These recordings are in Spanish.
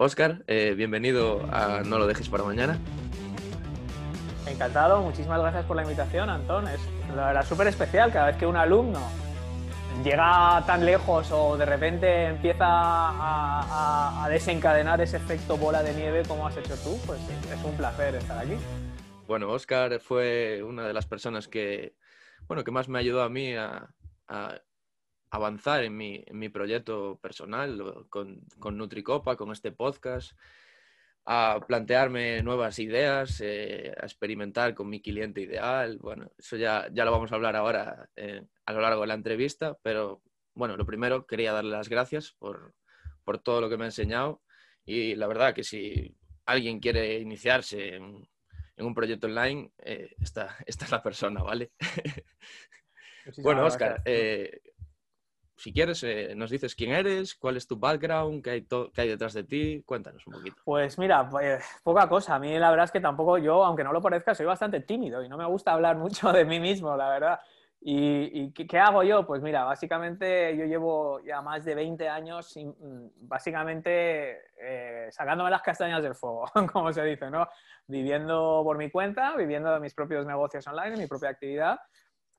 Oscar, eh, bienvenido a No lo dejes para mañana. Encantado, muchísimas gracias por la invitación, Antón. Es la verdad súper especial cada vez que un alumno llega tan lejos o de repente empieza a, desencadenar ese efecto bola de nieve como has hecho tú, pues es un placer estar aquí. Bueno, Oscar fue una de las personas que, bueno, que más me ayudó a mí a, avanzar en mi, en mi, proyecto personal con, con, Nutricopa, con este podcast, a plantearme nuevas ideas, eh, a experimentar con mi cliente ideal. Bueno, eso ya, ya lo vamos a hablar ahora eh, a lo largo de la entrevista, pero bueno, lo primero quería darle las gracias por, por todo lo que me ha enseñado y la verdad que si alguien quiere iniciarse en, en un proyecto online, eh, esta, esta, es la persona, ¿vale? bueno, Oscar, eh, si quieres, eh, nos dices quién eres, cuál es tu background, qué hay, detrás de ti. Cuéntanos un poquito. Pues mira, pues, poca cosa. A mí la verdad es que tampoco yo, aunque no lo parezca, soy bastante tímido y no me gusta hablar mucho de mí mismo, la verdad. ¿Y, qué, hago yo? Pues mira, básicamente yo llevo ya más de 20 años mm, básicamente eh, sacándome las castañas del fuego, como se dice, ¿no? Viviendo por mi cuenta, viviendo de mis propios negocios online, mi propia actividad.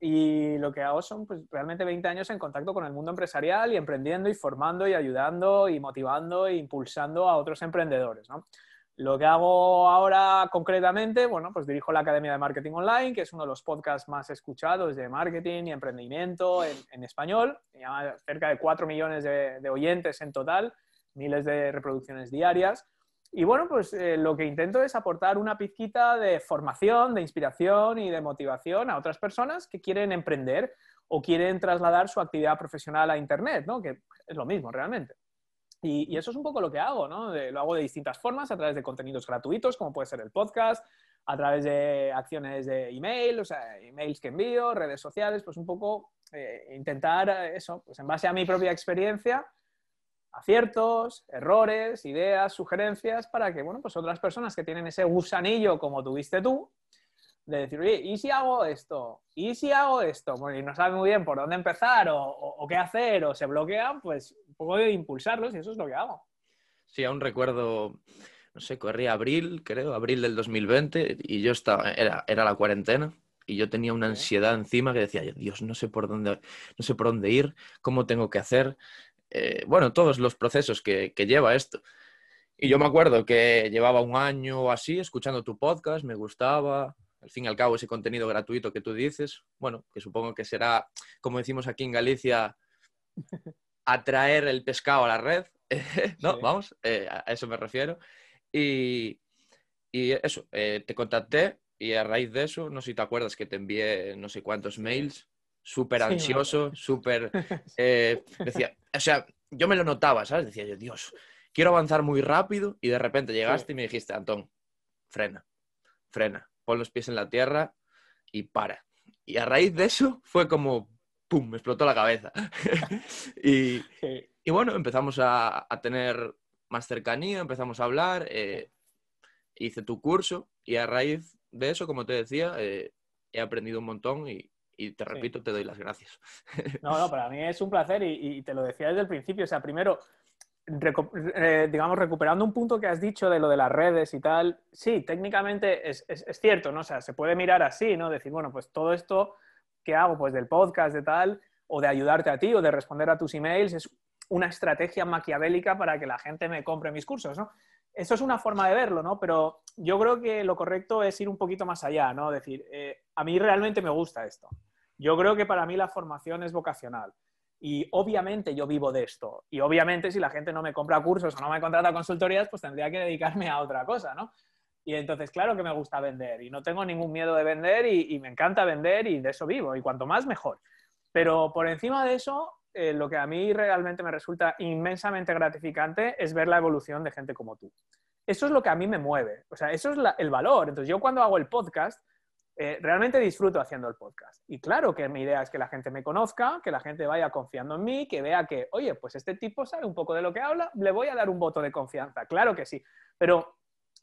Y lo que hago son pues, realmente 20 años en contacto con el mundo empresarial y emprendiendo y formando y ayudando y motivando e impulsando a otros emprendedores, ¿no? Lo que hago ahora concretamente, bueno, pues dirijo la Academia de Marketing Online, que es uno de los podcasts más escuchados de marketing y emprendimiento en, español. Llama cerca de 4 millones de, oyentes en total, miles de reproducciones diarias. Y bueno, pues eh, lo que intento es aportar una pizquita de formación, de inspiración y de motivación a otras personas que quieren emprender o quieren trasladar su actividad profesional a Internet, ¿no? que es lo mismo realmente. Y, eso es un poco lo que hago, ¿no? lo hago de distintas formas, a través de contenidos gratuitos, como puede ser el podcast, a través de acciones de email, o sea, emails que envío, redes sociales, pues un poco eh, intentar eh, eso, pues en base a mi propia experiencia, aciertos, errores, ideas, sugerencias, para que, bueno, pues otras personas que tienen ese gusanillo como tuviste tú, de decir, oye, ¿y si hago esto? ¿Y si hago esto? Bueno, y no saben muy bien por dónde empezar o, qué hacer o se bloquean, pues un poco de impulsarlos y eso es lo que hago. Sí, aún recuerdo, no sé, corría abril, creo, abril del 2020 y yo estaba, era, era la cuarentena y yo tenía una ansiedad encima que decía, Dios, no sé por dónde, no sé por dónde ir, cómo tengo que hacer, eh, bueno, todos los procesos que, que lleva esto. Y yo me acuerdo que llevaba un año o así escuchando tu podcast, me gustaba, al fin y al cabo, ese contenido gratuito que tú dices, bueno, que supongo que será, como decimos aquí en Galicia, atraer el pescado a la red, ¿no? Vamos, eh, a eso me refiero. Y, eso, eh, te contacté y a raíz de eso, no sé si te acuerdas que te envié no sé cuántos mails, súper ansioso, súper... Eh, decía, o sea, yo me lo notaba, ¿sabes? Decía yo, Dios, quiero avanzar muy rápido y de repente llegaste y me dijiste, Antón, frena, frena pon los pies en la tierra y para. Y a raíz de eso fue como, ¡pum!, me explotó la cabeza. y, bueno, empezamos a, tener más cercanía, empezamos a hablar, eh, hice tu curso y a raíz de eso, como te decía, eh, he aprendido un montón y, te repito, te doy las gracias. no, no, para mí es un placer y, y, te lo decía desde el principio. O sea, primero, eh, digamos, recuperando un punto que has dicho de lo de las redes y tal, sí, técnicamente es, cierto, ¿no? O sea, se puede mirar así, ¿no? Decir, bueno, pues todo esto que hago, pues del podcast, de tal, o de ayudarte a ti, o de responder a tus emails, es una estrategia maquiavélica para que la gente me compre mis cursos, ¿no? Eso es una forma de verlo, ¿no? Pero yo creo que lo correcto es ir un poquito más allá, ¿no? Decir, eh, a mí realmente me gusta esto. Yo creo que para mí la formación es vocacional. Y obviamente yo vivo de esto. Y obviamente si la gente no me compra cursos o no me contrata consultorías, pues tendría que dedicarme a otra cosa, ¿no? Y entonces, claro que me gusta vender y no tengo ningún miedo de vender y, me encanta vender y de eso vivo. Y cuanto más, mejor. Pero por encima de eso, eh, lo que a mí realmente me resulta inmensamente gratificante es ver la evolución de gente como tú. Eso es lo que a mí me mueve. O sea, eso es el valor. Entonces, yo cuando hago el podcast, eh, realmente disfruto haciendo el podcast. Y claro que mi idea es que la gente me conozca, que la gente vaya confiando en mí, que vea que, oye, pues este tipo sabe un poco de lo que habla, le voy a dar un voto de confianza. Claro que sí, pero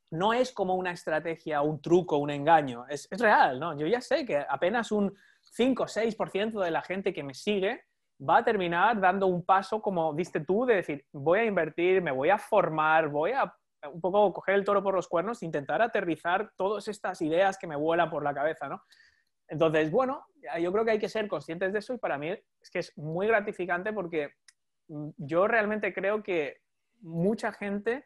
no es como una estrategia, un truco, un engaño. Es, real, ¿no? Yo ya sé que apenas un 5 o 6% de la gente que me sigue va a terminar dando un paso, como diste tú, de decir, voy a invertir, me voy a formar, voy a un poco coger el toro por los cuernos, intentar aterrizar todas estas ideas que me vuelan por la cabeza, ¿no? Entonces, bueno, yo creo que hay que ser conscientes de eso y para mí es que es muy gratificante porque mm, yo realmente creo que mucha gente,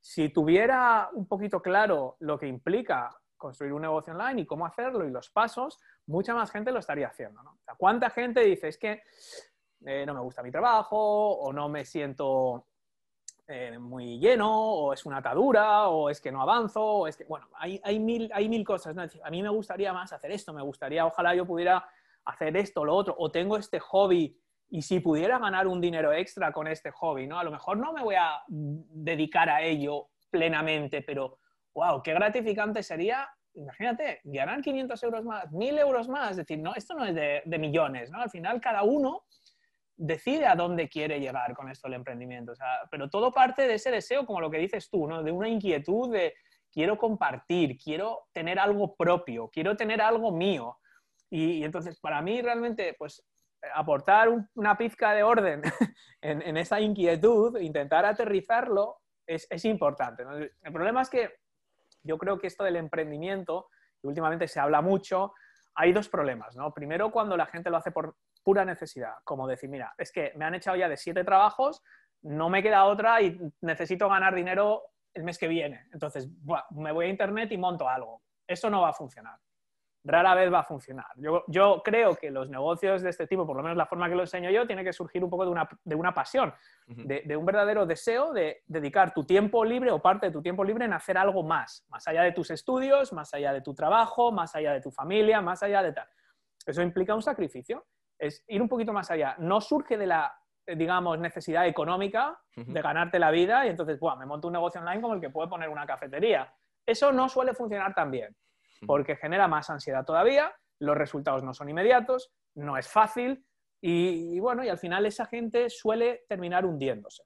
si tuviera un poquito claro lo que implica construir un negocio online y cómo hacerlo y los pasos, mucha más gente lo estaría haciendo. ¿no? ¿Cuánta gente dice es que eh, no me gusta mi trabajo o no me siento eh, muy lleno o es una atadura o es que no avanzo o es que, bueno, hay, hay, mil, hay mil cosas. A mí me gustaría más hacer esto, me gustaría, ojalá yo pudiera hacer esto, lo otro, o tengo este hobby y si pudiera ganar un dinero extra con este hobby, ¿no? A lo mejor no me voy a dedicar a ello plenamente, pero wow, qué gratificante sería, imagínate, ganar 500 euros más, 1000 euros más, es decir, no, esto no es de, millones, ¿no? Al final cada uno decide a dónde quiere llegar con esto el emprendimiento, pero todo parte de ese deseo, como lo que dices tú, ¿no? De una inquietud de quiero compartir, quiero tener algo propio, quiero tener algo mío. Y, entonces, para mí realmente, pues aportar una pizca de orden en, esa inquietud, intentar aterrizarlo, es, importante. El problema es que yo creo que esto del emprendimiento, y últimamente se habla mucho, hay dos problemas, ¿no? Primero, cuando la gente lo hace por pura necesidad, como decir, mira, es que me han echado ya de siete trabajos, no me queda otra y necesito ganar dinero el mes que viene. Entonces, me voy a internet y monto algo. Eso no va a funcionar rara vez va a funcionar. Yo, creo que los negocios de este tipo, por lo menos la forma que lo enseño yo, tiene que surgir un poco de una, pasión, de, un verdadero deseo de dedicar tu tiempo libre o parte de tu tiempo libre en hacer algo más, más allá de tus estudios, más allá de tu trabajo, más allá de tu familia, más allá de tal. Eso implica un sacrificio, es ir un poquito más allá. No surge de la, digamos, necesidad económica de ganarte la vida y entonces, Buah, me monto un negocio online como el que puede poner una cafetería. Eso no suele funcionar tan bien porque genera más ansiedad todavía, los resultados no son inmediatos, no es fácil y, bueno, y al final esa gente suele terminar hundiéndose.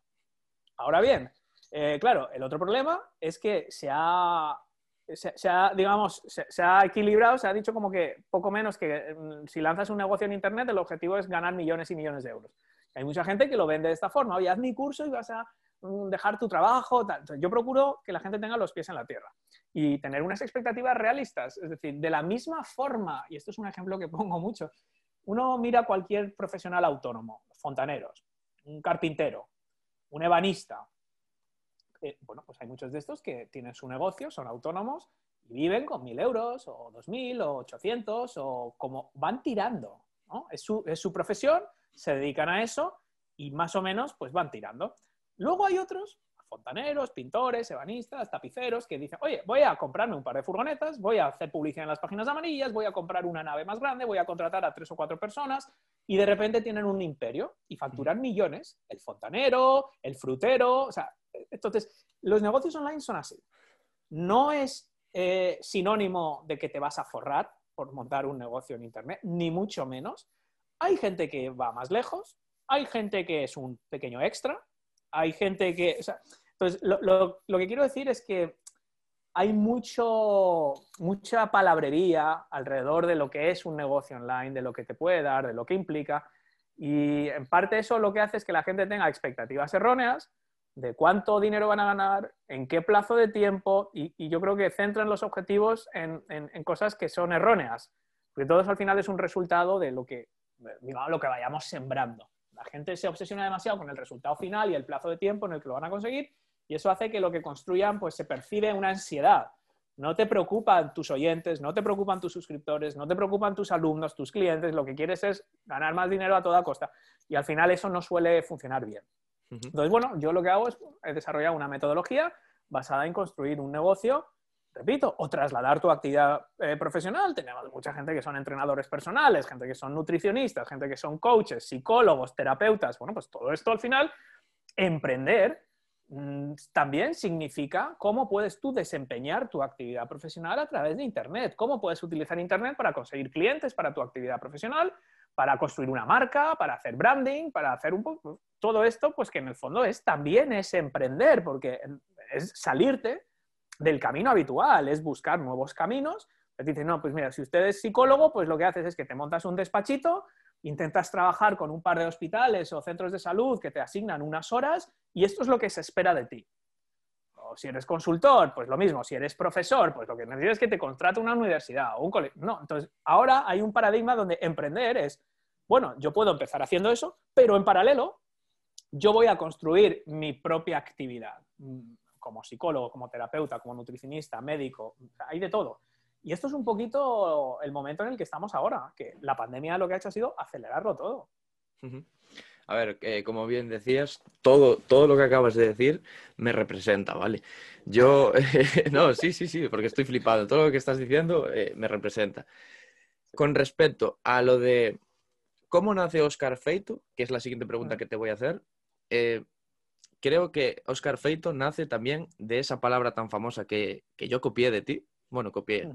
Ahora bien, eh, claro, el otro problema es que se ha, digamos, se, ha equilibrado, se ha dicho como que poco menos que mm, si lanzas un negocio en Internet el objetivo es ganar millones y millones de euros. Hay mucha gente que lo vende de esta forma, oye, haz mi curso y vas a mm, dejar tu trabajo. Yo procuro que la gente tenga los pies en la tierra y tener unas expectativas realistas. Es decir, de la misma forma, y esto es un ejemplo que pongo mucho, uno mira cualquier profesional autónomo, fontaneros, un carpintero, un ebanista. Bueno, pues hay muchos de estos que tienen su negocio, son autónomos y viven con mil euros o dos mil o ochocientos o como van tirando. ¿no? Es, su, es su profesión, se dedican a eso y más o menos pues van tirando. Luego hay otros fontaneros, pintores, ebanistas, tapiceros, que dicen, oye, voy a comprarme un par de furgonetas, voy a hacer publicidad en las páginas amarillas, voy a comprar una nave más grande, voy a contratar a tres o cuatro personas y de repente tienen un imperio y facturan millones. El fontanero, el frutero, o sea, entonces, los negocios online son así. No es eh, sinónimo de que te vas a forrar por montar un negocio en Internet, ni mucho menos. Hay gente que va más lejos, hay gente que es un pequeño extra, hay gente que... entonces, lo, que quiero decir es que hay mucho, mucha palabrería alrededor de lo que es un negocio online, de lo que te puede dar, de lo que implica. Y en parte eso lo que hace es que la gente tenga expectativas erróneas de cuánto dinero van a ganar, en qué plazo de tiempo, y, yo creo que centran los objetivos en, cosas que son erróneas, porque todo eso al final es un resultado de lo que, lo que vayamos sembrando. La gente se obsesiona demasiado con el resultado final y el plazo de tiempo en el que lo van a conseguir y eso hace que lo que construyan pues se percibe una ansiedad. No te preocupan tus oyentes, no te preocupan tus suscriptores, no te preocupan tus alumnos, tus clientes, lo que quieres es ganar más dinero a toda costa y al final eso no suele funcionar bien. Entonces, bueno, yo lo que hago es desarrollar una metodología basada en construir un negocio repito, o trasladar tu actividad eh, profesional. Tenemos mucha gente que son entrenadores personales, gente que son nutricionistas, gente que son coaches, psicólogos, terapeutas. Bueno, pues todo esto al final, emprender mm, también significa cómo puedes tú desempeñar tu actividad profesional a través de Internet, cómo puedes utilizar Internet para conseguir clientes para tu actividad profesional, para construir una marca, para hacer branding, para hacer un poco todo esto, pues que en el fondo es también es emprender, porque es salirte del camino habitual, es buscar nuevos caminos. Te no, pues mira, si usted es psicólogo, pues lo que haces es que te montas un despachito, intentas trabajar con un par de hospitales o centros de salud que te asignan unas horas y esto es lo que se espera de ti. O si eres consultor, pues lo mismo. Si eres profesor, pues lo que necesitas es que te contrate una universidad o un colegio. No, entonces ahora hay un paradigma donde emprender es, bueno, yo puedo empezar haciendo eso, pero en paralelo yo voy a construir mi propia actividad mm, como psicólogo, como terapeuta, como nutricionista, médico, hay de todo. Y esto es un poquito el momento en el que estamos ahora, que la pandemia lo que ha hecho ha sido acelerarlo todo. A ver, eh, como bien decías, todo, todo lo que acabas de decir me representa, ¿vale? Yo, no, sí, sí, sí, porque estoy flipado. Todo lo que estás diciendo eh, me representa. Con respecto a lo de cómo nace Oscar Feito, que es la siguiente pregunta que te voy a hacer, eh, creo que Oscar Feito nace también de esa palabra tan famosa que, que yo copié de ti, bueno, copié.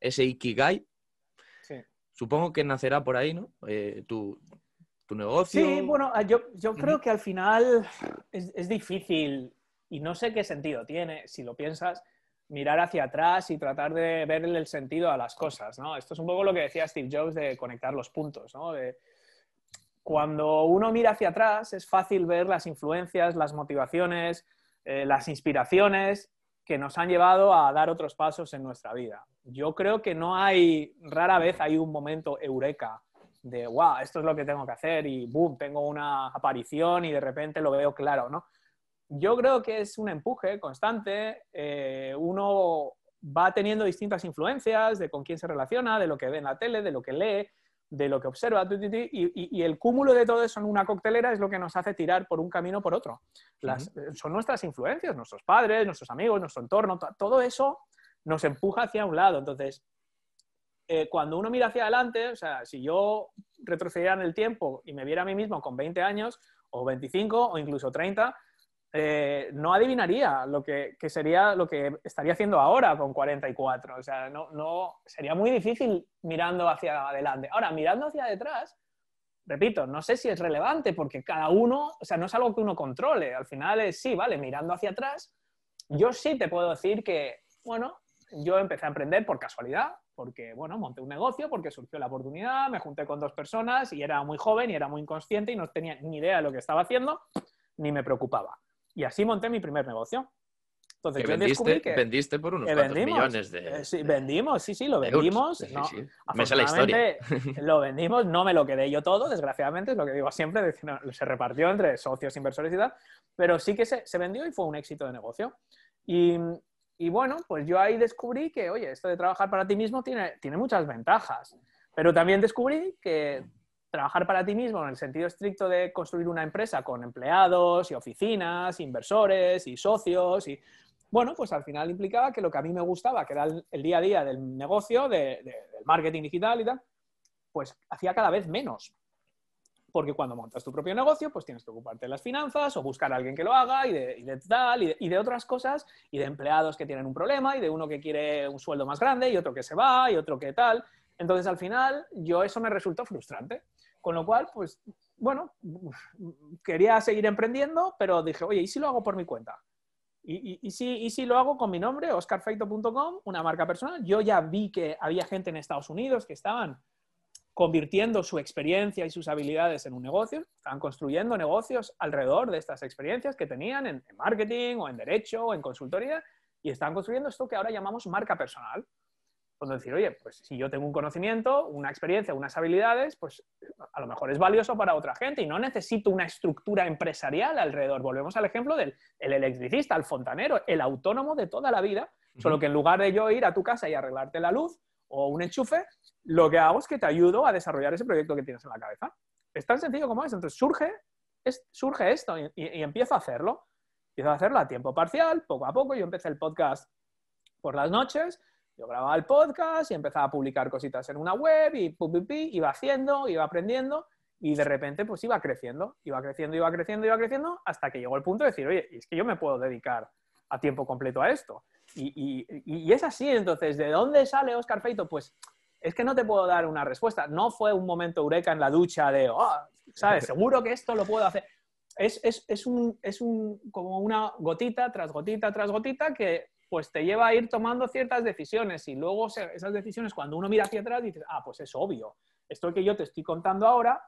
Ese Ikigai. Supongo que nacerá por ahí, ¿no? Eh, tu, negocio. Sí, bueno, ah, yo, creo que al final es, difícil y no sé qué sentido tiene, si lo piensas, mirar hacia atrás y tratar de verle el sentido a las cosas, ¿no? Esto es un poco lo que decía Steve Jobs de conectar los puntos, ¿no? Cuando uno mira hacia atrás es fácil ver las influencias, las motivaciones, eh, las inspiraciones que nos han llevado a dar otros pasos en nuestra vida. Yo creo que no hay, rara vez hay un momento eureka de, wow, esto es lo que tengo que hacer y boom, tengo una aparición y de repente lo veo claro, ¿no? Yo creo que es un empuje constante, eh, uno va teniendo distintas influencias de con quién se relaciona, de lo que ve en la tele, de lo que lee, de lo que observa, y, el cúmulo de todo eso en una coctelera es lo que nos hace tirar por un camino o por otro. Eh, son nuestras influencias, nuestros padres, nuestros amigos, nuestro entorno, todo eso nos empuja hacia un lado. Entonces, eh, cuando uno mira hacia adelante, o sea, si yo retrocediera en el tiempo y me viera a mí mismo con 20 años, o 25, o incluso 30, eh, no adivinaría lo que, sería lo que estaría haciendo ahora con 44. O sea, no, no, sería muy difícil mirando hacia adelante. Ahora, mirando hacia detrás, repito, no sé si es relevante porque cada uno, o sea, no es algo que uno controle. Al final es, sí, vale, mirando hacia atrás, yo sí te puedo decir que, bueno, yo empecé a emprender por casualidad, porque, bueno, monté un negocio, porque surgió la oportunidad, me junté con dos personas y era muy joven y era muy inconsciente y no tenía ni idea de lo que estaba haciendo, ni me preocupaba. Y así monté mi primer negocio. Entonces, yo vendiste, que vendiste por unos millones de, eh, sí, vendimos, sí, sí, lo vendimos. no, Me la historia. lo vendimos, no me lo quedé yo todo, desgraciadamente, es lo que digo siempre, se repartió entre socios, inversores y tal, pero sí que se, se vendió y fue un éxito de negocio. Y, y, bueno, pues yo ahí descubrí que, oye, esto de trabajar para ti mismo tiene, tiene muchas ventajas, pero también descubrí que trabajar para ti mismo en el sentido estricto de construir una empresa con empleados y oficinas, inversores y socios y bueno, pues al final implicaba que lo que a mí me gustaba, que era el, día a día del negocio, del marketing digital y tal, pues hacía cada vez menos. Porque cuando montas tu propio negocio, pues tienes que ocuparte de las finanzas o buscar a alguien que lo haga y de, tal y de, y de, otras cosas y de empleados que tienen un problema y de uno que quiere un sueldo más grande y otro que se va y otro que tal. Entonces al final yo eso me resultó frustrante. Con lo cual, pues, bueno, quería seguir emprendiendo, pero dije, oye, ¿y si lo hago por mi cuenta? ¿Y, y, si, y si, lo hago con mi nombre, oscarfeito.com, una marca personal? Yo ya vi que había gente en Estados Unidos que estaban convirtiendo su experiencia y sus habilidades en un negocio, estaban construyendo negocios alrededor de estas experiencias que tenían en, en marketing o en derecho o en consultoría y estaban construyendo esto que ahora llamamos marca personal. Cuando decir, oye, pues si yo tengo un conocimiento, una experiencia, unas habilidades, pues a lo mejor es valioso para otra gente y no necesito una estructura empresarial alrededor. Volvemos al ejemplo del el electricista, el fontanero, el autónomo de toda la vida, solo que en lugar de yo ir a tu casa y arreglarte la luz o un enchufe, lo que hago es que te ayudo a desarrollar ese proyecto que tienes en la cabeza. Es tan sencillo como eso. Entonces surge, surge esto y, y empiezo a hacerlo. Empiezo a hacerlo a tiempo parcial, poco a poco. Yo empecé el podcast por las noches yo grababa el podcast y empezaba a publicar cositas en una web y iba haciendo, iba aprendiendo y de repente pues iba creciendo, iba creciendo, iba creciendo, iba creciendo hasta que llegó el punto de decir, oye, es que yo me puedo dedicar a tiempo completo a esto. Y, y, es así, entonces, ¿de dónde sale Oscar Feito? Pues es que no te puedo dar una respuesta. No fue un momento eureka en la ducha de, oh, ¿sabes? Seguro que esto lo puedo hacer. Es, es, es, un, es un, como una gotita tras gotita tras gotita que pues te lleva a ir tomando ciertas decisiones y luego esas decisiones cuando uno mira hacia atrás dices, ah, pues es obvio. esto que yo te estoy contando ahora,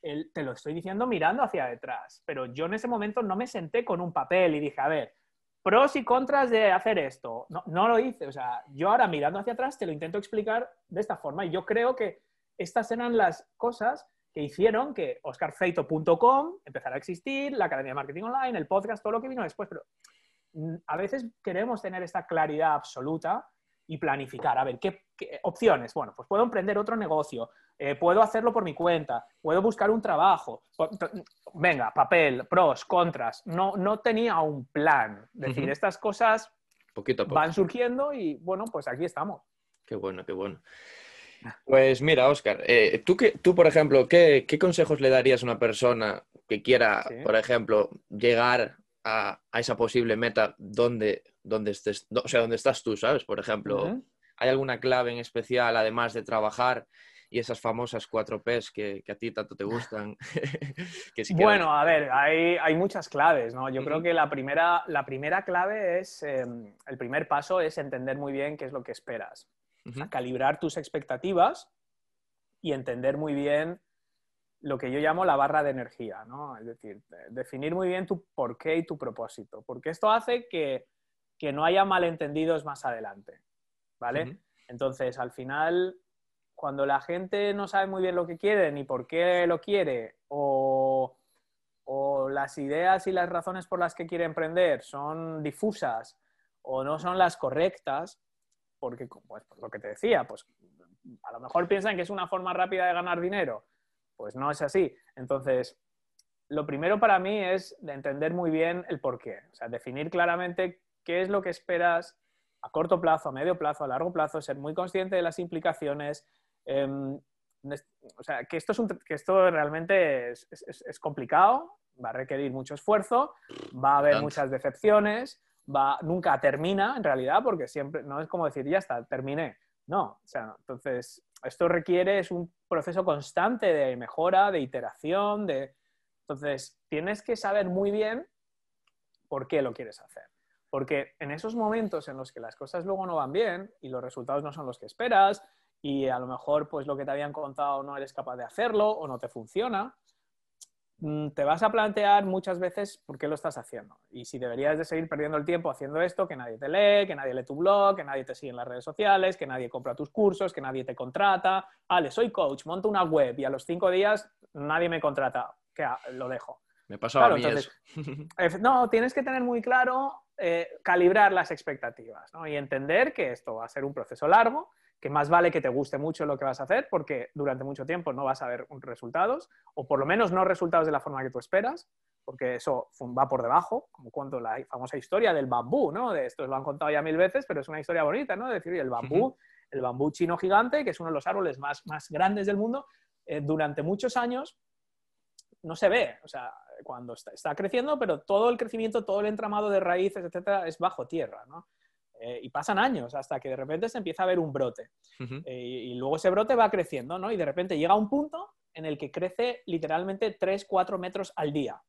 te lo estoy diciendo mirando hacia detrás, pero yo en ese momento no me senté con un papel y dije, a ver, pros y contras de hacer esto. No, no lo hice, o sea, yo ahora mirando hacia atrás te lo intento explicar de esta forma y yo creo que estas eran las cosas que hicieron que oscarfeito.com empezara a existir, la Academia de Marketing Online, el podcast, todo lo que vino después, pero a veces queremos tener esta claridad absoluta y planificar. A ver, ¿qué, opciones? Bueno, pues puedo emprender otro negocio, eh, puedo hacerlo por mi cuenta, puedo buscar un trabajo. Venga, papel, pros, contras. No, no tenía un plan. Es decir, estas cosas Poquito van surgiendo y bueno, pues aquí estamos. Qué bueno, qué bueno. Pues mira, Oscar, eh, ¿tú, que, tú, por ejemplo, ¿qué, consejos le darías a una persona que quiera, por ejemplo, llegar a, esa posible meta donde, donde estés, o sea, donde estás tú, ¿sabes? Por ejemplo, ¿hay alguna clave en especial, además de trabajar y esas famosas cuatro Ps que, a ti tanto te gustan? bueno, a ver, hay, muchas claves, ¿no? Yo creo que la primera, la primera clave es, em, el primer paso es entender muy bien qué es lo que esperas calibrar tus expectativas y entender muy bien lo que yo llamo la barra de energía, ¿no? Es decir, definir muy bien tu porqué y tu propósito, porque esto hace que, no haya malentendidos más adelante, ¿vale? Entonces, al final, cuando la gente no sabe muy bien lo que quiere ni por qué lo quiere, o, o las ideas y las razones por las que quiere emprender son difusas o no son las correctas, porque, pues, lo que te decía, pues a lo mejor piensan que es una forma rápida de ganar dinero. Pues no es así. Entonces, lo primero para mí es de entender muy bien el por qué. O sea, definir claramente qué es lo que esperas a corto plazo, a medio plazo, a largo plazo, ser muy consciente de las implicaciones. Em, o sea, que esto, es que esto realmente es, es, complicado, va a requerir mucho esfuerzo, va a haber muchas decepciones, va, nunca termina en realidad, porque siempre, no es como decir, ya está, terminé. No, o sea, entonces, esto requiere, es un proceso constante de mejora, de iteración, de... Entonces, tienes que saber muy bien por qué lo quieres hacer. Porque en esos momentos en los que las cosas luego no van bien y los resultados no son los que esperas y a lo mejor pues lo que te habían contado no eres capaz de hacerlo o no te funciona, te vas a plantear muchas veces por qué lo estás haciendo y si deberías de seguir perdiendo el tiempo haciendo esto, que nadie te lee, que nadie lee tu blog, que nadie te sigue en las redes sociales, que nadie compra tus cursos, que nadie te contrata. Vale, soy coach, monto una web y a los cinco días nadie me contrata. ¿Qué lo dejo. Me pasó a mí eso. no, tienes que tener muy claro eh, calibrar las expectativas y entender que esto va a ser un proceso largo que más vale que te guste mucho lo que vas a hacer porque durante mucho tiempo no vas a ver resultados, o por lo menos no resultados de la forma que tú esperas, porque eso va por debajo, como cuando la famosa historia del bambú, ¿no? De esto lo han contado ya mil veces, pero es una historia bonita, ¿no? De decir, el bambú, el bambú chino gigante, que es uno de los árboles más, más grandes del mundo, eh, durante muchos años no se ve, o sea, cuando está, está, creciendo, pero todo el crecimiento, todo el entramado de raíces, etcétera, es bajo tierra, ¿no? Eh, y pasan años hasta que de repente se empieza a ver un brote. Eh, y, luego ese brote va creciendo, ¿no? Y de repente llega un punto en el que crece literalmente 3, 4 metros al día.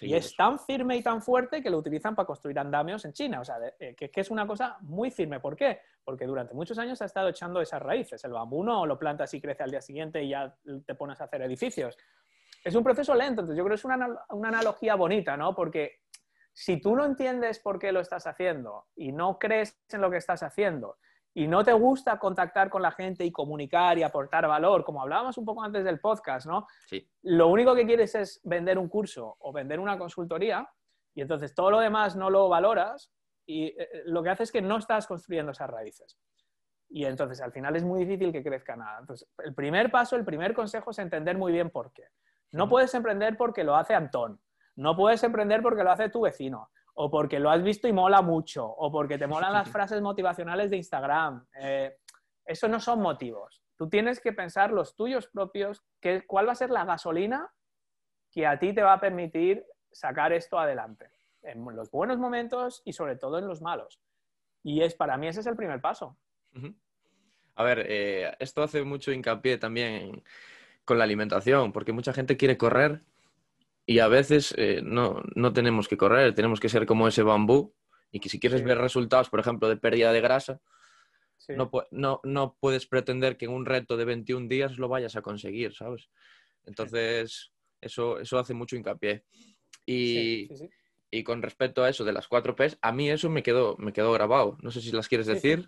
y es tan firme y tan fuerte que lo utilizan para construir andamios en China. O sea, eh, que, que, es una cosa muy firme. ¿Por qué? Porque durante muchos años ha estado echando esas raíces. El bambú no lo plantas y crece al día siguiente y ya te pones a hacer edificios. Es un proceso lento. Entonces yo creo que es una, una analogía bonita, ¿no? Porque si tú no entiendes por qué lo estás haciendo y no crees en lo que estás haciendo y no te gusta contactar con la gente y comunicar y aportar valor, como hablábamos un poco antes del podcast, ¿no? Sí. Lo único que quieres es vender un curso o vender una consultoría y entonces todo lo demás no lo valoras y eh, eh, lo que hace es que no estás construyendo esas raíces. Y entonces al final es muy difícil que crezca nada. Entonces, el primer paso, el primer consejo es entender muy bien por qué. No puedes emprender porque lo hace Antón, no puedes emprender porque lo hace tu vecino, o porque lo has visto y mola mucho, o porque te molan las frases motivacionales de Instagram. Eh, eso no son motivos. Tú tienes que pensar los tuyos propios, que, cuál va a ser la gasolina que a ti te va a permitir sacar esto adelante, en los buenos momentos y sobre todo en los malos. Y es para mí ese es el primer paso. A ver, eh, esto hace mucho hincapié también con la alimentación, porque mucha gente quiere correr, y a veces eh, no, tenemos que correr, tenemos que ser como ese bambú y que si quieres ver resultados, por ejemplo, de pérdida de grasa, No, no, no, puedes pretender que en un reto de 21 días lo vayas a conseguir, ¿sabes? Entonces, eso, eso hace mucho hincapié. Y, y, con respecto a eso de las cuatro P's, a mí eso me quedó, me quedó grabado. No sé si las quieres decir.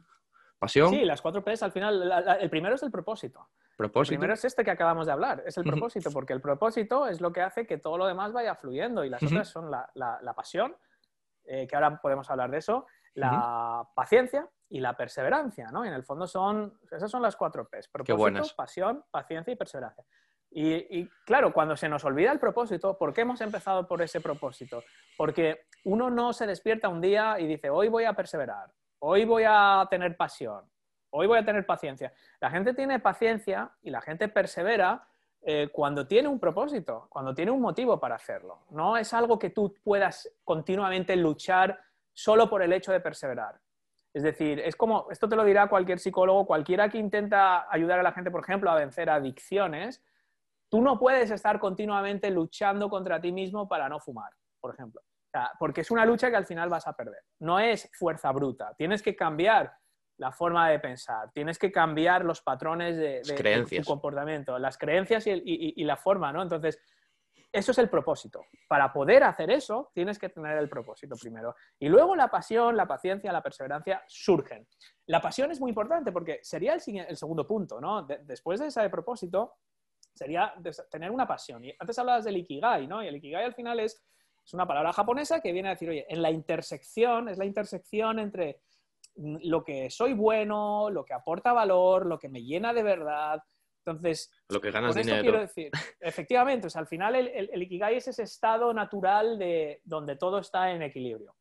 ¿Pasión? Sí, las cuatro P's al final, el primero es el propósito. ¿Propósito? El primero es este que acabamos de hablar, es el propósito, porque el propósito es lo que hace que todo lo demás vaya fluyendo y las otras son la, la, pasión, eh, que ahora podemos hablar de eso, la paciencia y la perseverancia, ¿no? Y en el fondo son, esas son las cuatro P's, propósito, pasión, paciencia y perseverancia. Y, claro, cuando se nos olvida el propósito, ¿por qué hemos empezado por ese propósito? Porque uno no se despierta un día y dice, hoy voy a perseverar, hoy voy a tener pasión, hoy voy a tener paciencia. La gente tiene paciencia y la gente persevera eh, cuando tiene un propósito, cuando tiene un motivo para hacerlo. No es algo que tú puedas continuamente luchar solo por el hecho de perseverar. Es decir, es como, esto te lo dirá cualquier psicólogo, cualquiera que intenta ayudar a la gente, por ejemplo, a vencer adicciones, Tú no puedes estar continuamente luchando contra ti mismo para no fumar, por ejemplo. Porque es una lucha que al final vas a perder. No es fuerza bruta. Tienes que cambiar la forma de pensar, tienes que cambiar los patrones de, tu comportamiento, las creencias y, la forma, ¿no? Entonces, eso es el propósito. Para poder hacer eso, tienes que tener el propósito primero. Y luego la pasión, la paciencia, la perseverancia surgen. La pasión es muy importante porque sería el, el segundo punto, ¿no? después de ese propósito, sería tener una pasión. Y antes hablabas del ikigai, ¿no? Y el ikigai al final es, es una palabra japonesa que viene a decir, oye, en la intersección, es la intersección entre lo que soy bueno, lo que aporta valor, lo que me llena de verdad. Entonces, lo que ganas con dinero. quiero decir, efectivamente, o sea, al final el, el, ikigai es ese estado natural de donde todo está en equilibrio.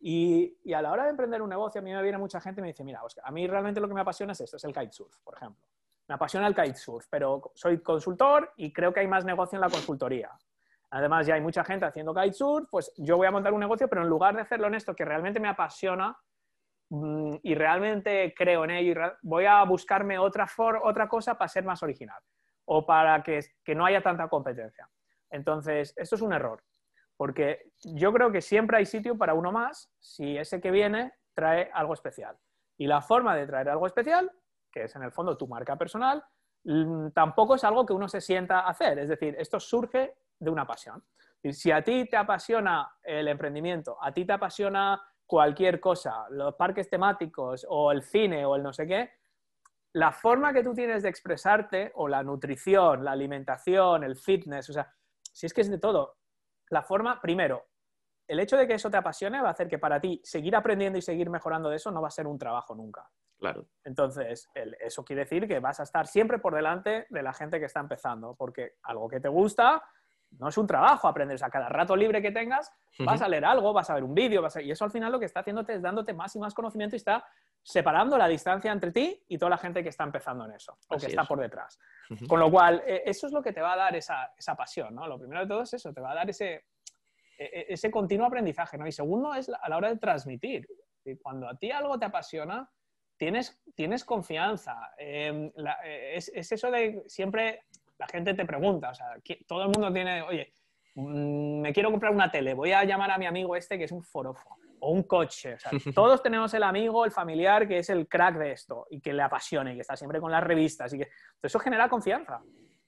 Y, y, a la hora de emprender un negocio, a mí me viene mucha gente y me dice, mira, Oscar, a mí realmente lo que me apasiona es esto, es el kitesurf, por ejemplo me apasiona el kitesurf, pero soy consultor y creo que hay más negocio en la consultoría. Además, ya hay mucha gente haciendo kitesurf, pues yo voy a montar un negocio, pero en lugar de hacerlo en esto que realmente me apasiona mm, y realmente creo en ello, voy a buscarme otra, otra cosa para ser más original o para que, que no haya tanta competencia. Entonces, esto es un error, porque yo creo que siempre hay sitio para uno más si ese que viene trae algo especial. Y la forma de traer algo especial que es en el fondo tu marca personal, mm, tampoco es algo que uno se sienta a hacer. Es decir, esto surge de una pasión. Y si a ti te apasiona el emprendimiento, a ti te apasiona cualquier cosa, los parques temáticos o el cine o el no sé qué, la forma que tú tienes de expresarte o la nutrición, la alimentación, el fitness, o sea, si es que es de todo, la forma, primero, el hecho de que eso te apasione va a hacer que para ti seguir aprendiendo y seguir mejorando de eso no va a ser un trabajo nunca. Claro. Entonces, eso quiere decir que vas a estar siempre por delante de la gente que está empezando, porque algo que te gusta no es un trabajo aprender. a cada rato libre que tengas vas a leer algo, vas a ver un vídeo, y eso al final lo que está haciéndote es dándote más y más conocimiento y está separando la distancia entre ti y toda la gente que está empezando en eso o que está por detrás. Con lo cual, e, eso es lo que te va a dar esa, pasión, ¿no? Lo primero de todo es eso, te va a dar ese, e, e, ese continuo aprendizaje, ¿no? Y segundo es a la hora de transmitir. Cuando a ti algo te apasiona, tienes, tienes confianza. Em, eh, es, eso de siempre la gente te pregunta, o sea, todo el mundo tiene, oye, mm, me quiero comprar una tele, voy a llamar a mi amigo este que es un forofo o un coche. O sea, todos tenemos el amigo, el familiar que es el crack de esto y que le apasione y que está siempre con las revistas. Y que... eso genera confianza.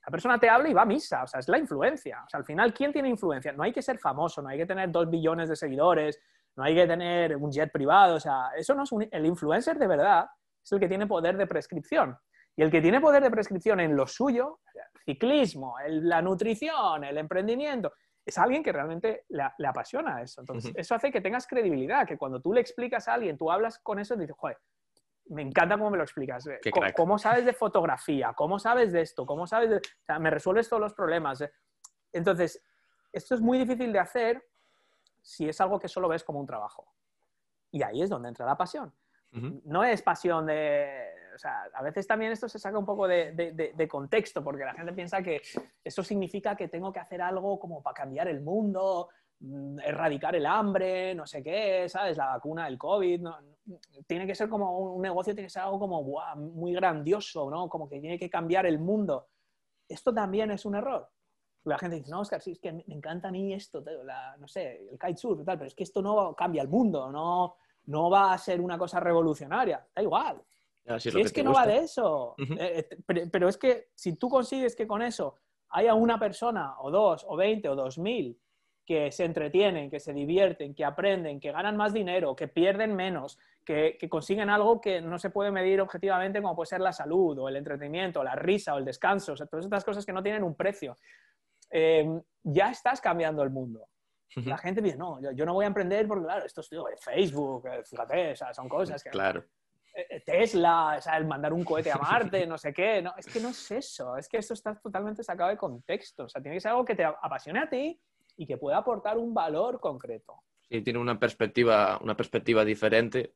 La persona te habla y va a misa, o sea, es la influencia. O sea, al final, ¿quién tiene influencia? No hay que ser famoso, no hay que tener dos billones de seguidores, no hay que tener un jet privado, o sea, eso no es el influencer de verdad, es el que tiene poder de prescripción. Y el que tiene poder de prescripción en lo suyo, el ciclismo, la nutrición, el emprendimiento, es alguien que realmente le, apasiona eso. Entonces, eso hace que tengas credibilidad, que cuando tú le explicas a alguien, tú hablas con eso y dices, joder, me encanta cómo me lo explicas. ¿Cómo, ¿Cómo, sabes de fotografía? ¿Cómo sabes de esto? ¿Cómo sabes de...? O sea, me resuelves todos los problemas. Entonces, esto es muy difícil de hacer si es algo que solo ves como un trabajo. Y ahí es donde entra la pasión. No es pasión de... O sea, a veces también esto se saca un poco de, contexto, porque la gente piensa que eso significa que tengo que hacer algo como para cambiar el mundo, mm, erradicar el hambre, no sé qué, ¿sabes? La vacuna del COVID. tiene que ser como un negocio, tiene que ser algo como muy grandioso, ¿no? Como que tiene que cambiar el mundo. Esto también es un error la gente dice, no, Oscar, sí, es que me encanta a mí esto, no sé, el kitesurf tal, pero es que esto no cambia el mundo, no, no va a ser una cosa revolucionaria. Da igual. Si es que, no va de eso. Eh, eh, pero, es que si tú consigues que con eso haya una persona o dos o veinte o dos mil que se entretienen, que se divierten, que aprenden, que ganan más dinero, que pierden menos, que, consiguen algo que no se puede medir objetivamente como puede ser la salud o el entretenimiento, la risa o el descanso, o sea, todas estas cosas que no tienen un precio. Em, ya estás cambiando el mundo. La gente dice, no, yo, no voy a emprender porque, claro, esto es tío, Facebook, eh, fíjate, o sea, son cosas que... Claro. Eh, Tesla, o sea, el mandar un cohete a Marte, no sé qué. No, es que no es eso, es que esto está totalmente sacado de contexto. O sea, tiene que ser algo que te apasione a ti y que pueda aportar un valor concreto. Sí, tiene una perspectiva, una perspectiva diferente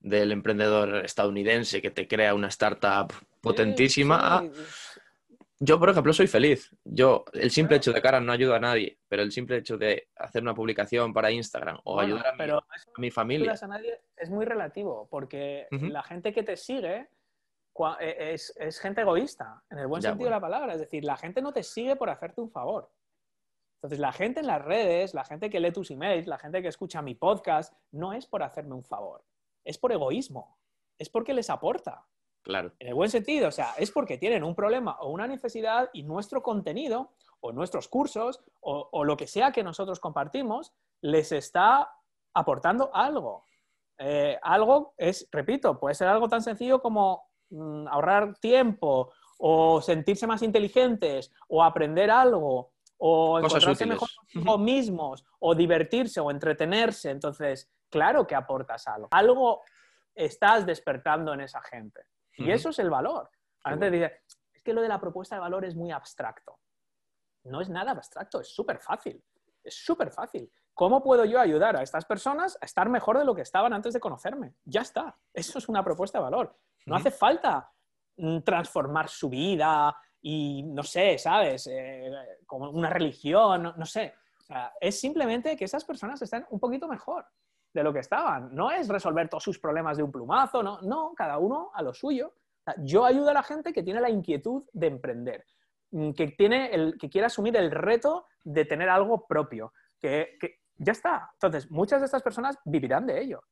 del emprendedor estadounidense que te crea una startup potentísima. Yo, por ejemplo, soy feliz. Yo, el simple hecho de cara no ayuda a nadie, pero el simple hecho de hacer una publicación para Instagram o ayudar a mi, a mi familia. A nadie es muy relativo, porque la gente que te sigue e, es, gente egoísta, en el buen sentido de la palabra. Es decir, la gente no te sigue por hacerte un favor. Entonces, la gente en las redes, la gente que lee tus emails, la gente que escucha mi podcast, no es por hacerme un favor, es por egoísmo, es porque les aporta. Claro. En el buen sentido, o sea, es porque tienen un problema o una necesidad y nuestro contenido o nuestros cursos o, lo que sea que nosotros compartimos les está aportando algo. Eh, algo es, repito, puede ser algo tan sencillo como mm, ahorrar tiempo o sentirse más inteligentes o aprender algo o encontrarse mejor consigo mismos o divertirse o entretenerse. Entonces, claro que aportas algo. Algo estás despertando en esa gente. Y eso es el valor. Antes dice, es que lo de la propuesta de valor es muy abstracto. No es nada abstracto, es súper fácil. Es súper fácil. ¿Cómo puedo yo ayudar a estas personas a estar mejor de lo que estaban antes de conocerme? Ya está. Eso es una propuesta de valor. No hace falta mm, transformar su vida y, no sé, ¿sabes? Eh, como una religión, no, sé. es simplemente que esas personas estén un poquito mejor de lo que estaban. No es resolver todos sus problemas de un plumazo, no, no, cada uno a lo suyo. Yo ayudo a la gente que tiene la inquietud de emprender, mm, que, tiene el, que quiere asumir el reto de tener algo propio, que, ya está. Entonces, muchas de estas personas vivirán de ello,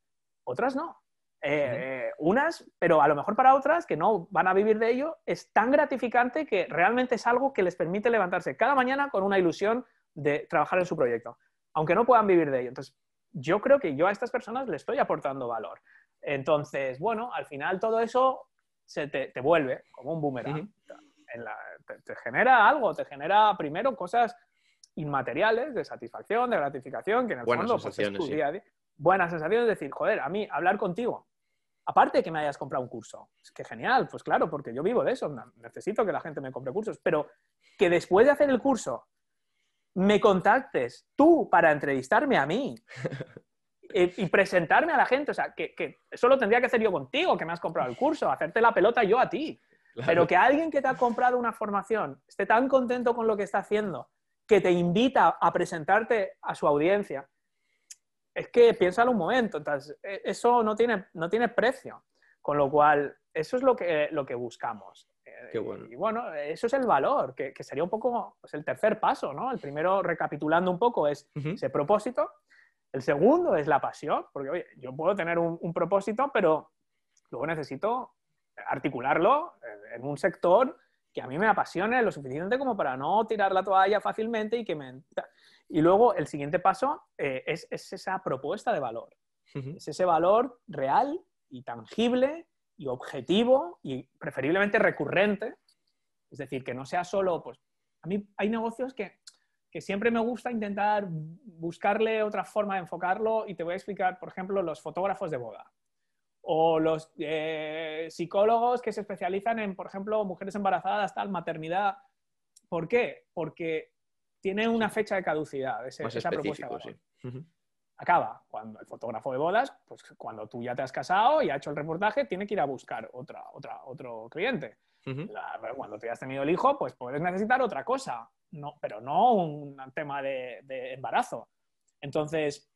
otras no. Eh, eh, unas, pero a lo mejor para otras que no van a vivir de ello, es tan gratificante que realmente es algo que les permite levantarse cada mañana con una ilusión de trabajar en su proyecto, aunque no puedan vivir de ello. Entonces, yo creo que yo a estas personas le estoy aportando valor. Entonces, bueno, al final todo eso se te, vuelve como un boomerang. te, genera algo, te genera primero cosas inmateriales de satisfacción, de gratificación, que en el Buenas fondo pues, es tu día día. Buenas sensaciones, es decir, joder, a mí hablar contigo, aparte de que me hayas comprado un curso, es que genial, pues claro, porque yo vivo de eso, necesito que la gente me compre cursos, pero que después de hacer el curso me contactes tú para entrevistarme a mí y, presentarme a la gente. O sea, que, eso lo tendría que hacer yo contigo, que me has comprado el curso, hacerte la pelota yo a ti. Pero que alguien que te ha comprado una formación esté tan contento con lo que está haciendo que te invita a presentarte a su audiencia, es que piénsalo un momento. Entonces, e, eso no tiene, no tiene precio. Con lo cual, eso es lo que, lo que buscamos. Y bueno, eso es el valor, que, sería un poco pues, el tercer paso, ¿no? El primero, recapitulando un poco, es ese propósito. El segundo es la pasión, porque oye, yo puedo tener un, propósito, pero luego necesito articularlo en un sector que a mí me apasione lo suficiente como para no tirar la toalla fácilmente y que me... Y luego el siguiente paso eh, es, es, esa propuesta de valor. Es ese valor real y tangible y objetivo y preferiblemente recurrente. Es decir, que no sea solo, pues, a mí hay negocios que, que siempre me gusta intentar buscarle otra forma de enfocarlo y te voy a explicar, por ejemplo, los fotógrafos de boda o los eh, psicólogos que se especializan en, por ejemplo, mujeres embarazadas, tal, maternidad. ¿Por qué? Porque tiene una fecha de caducidad esa propuesta acaba. Cuando el fotógrafo de bodas, pues cuando tú ya te has casado y ha hecho el reportaje, tiene que ir a buscar otra, otra, otro cliente. cuando tú ya has tenido el hijo, pues puedes necesitar otra cosa, no, pero no un tema de, embarazo. Entonces,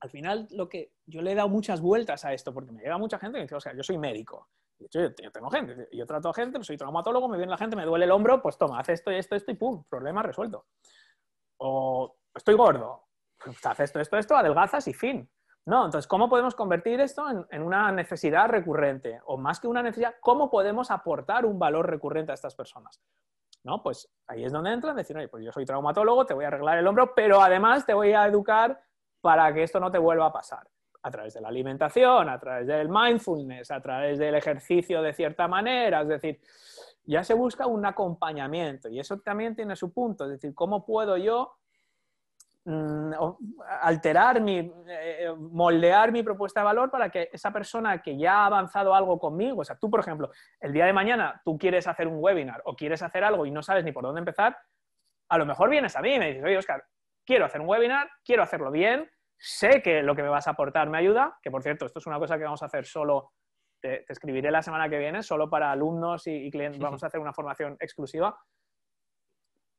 al final, lo que yo le he dado muchas vueltas a esto, porque me llega mucha gente y me dice, o sea, yo soy médico. yo, tengo gente, yo trato a gente, soy traumatólogo, me viene la gente, me duele el hombro, pues toma, haz esto y esto, esto y pum, problema resuelto. O estoy gordo, pues haz esto, esto, esto, adelgazas y fin. No, entonces, ¿cómo podemos convertir esto en, una necesidad recurrente? O más que una necesidad, ¿cómo podemos aportar un valor recurrente a estas personas? ¿No? Pues ahí es donde entran, decir, oye, pues yo soy traumatólogo, te voy a arreglar el hombro, pero además te voy a educar para que esto no te vuelva a pasar. A través de la alimentación, a través del mindfulness, a través del ejercicio de cierta manera, es decir, ya se busca un acompañamiento y eso también tiene su punto, es decir, ¿cómo puedo yo alterar mi, eh, moldear mi propuesta de valor para que esa persona que ya ha avanzado algo conmigo, o sea, tú, por ejemplo, el día de mañana tú quieres hacer un webinar o quieres hacer algo y no sabes ni por dónde empezar, a lo mejor vienes a mí y me dices, oye, Oscar, quiero hacer un webinar, quiero hacerlo bien, sé que lo que me vas a aportar me ayuda, que por cierto, esto es una cosa que vamos a hacer solo, te, escribiré la semana que viene, solo para alumnos y clientes, vamos a hacer una formación exclusiva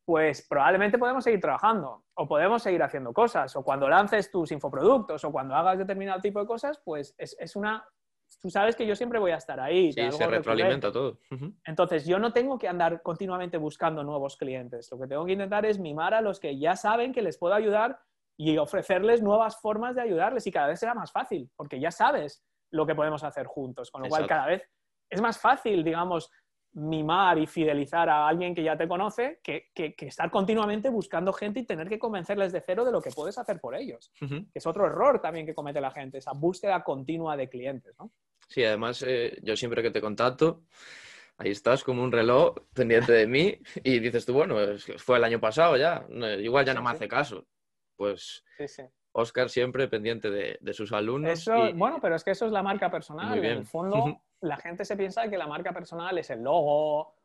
pues probablemente podemos seguir trabajando o podemos seguir haciendo cosas. O cuando lances tus infoproductos o cuando hagas determinado tipo de cosas, pues es, una... Tú sabes que yo siempre voy a estar ahí. Sí, se retroalimenta todo. Entonces, yo no tengo que andar continuamente buscando nuevos clientes. Lo que tengo que intentar es mimar a los que ya saben que les puedo ayudar y ofrecerles nuevas formas de ayudarles. Y cada vez será más fácil, porque ya sabes lo que podemos hacer juntos. Con lo cual, cada vez es más fácil, digamos, mimar y fidelizar a alguien que ya te conoce que, estar continuamente buscando gente y tener que convencerles de cero de lo que puedes hacer por ellos. Que es otro error también que comete la gente, esa búsqueda continua de clientes. ¿no? Sí, además eh, yo siempre que te contacto, ahí estás como un reloj pendiente de mí y dices tú, bueno, fue el año pasado ya, igual ya no me hace caso. Pues Oscar siempre pendiente de, sus alumnos. Bueno, pero es que eso es la marca personal. En el fondo, la gente se piensa que la marca personal es el logo,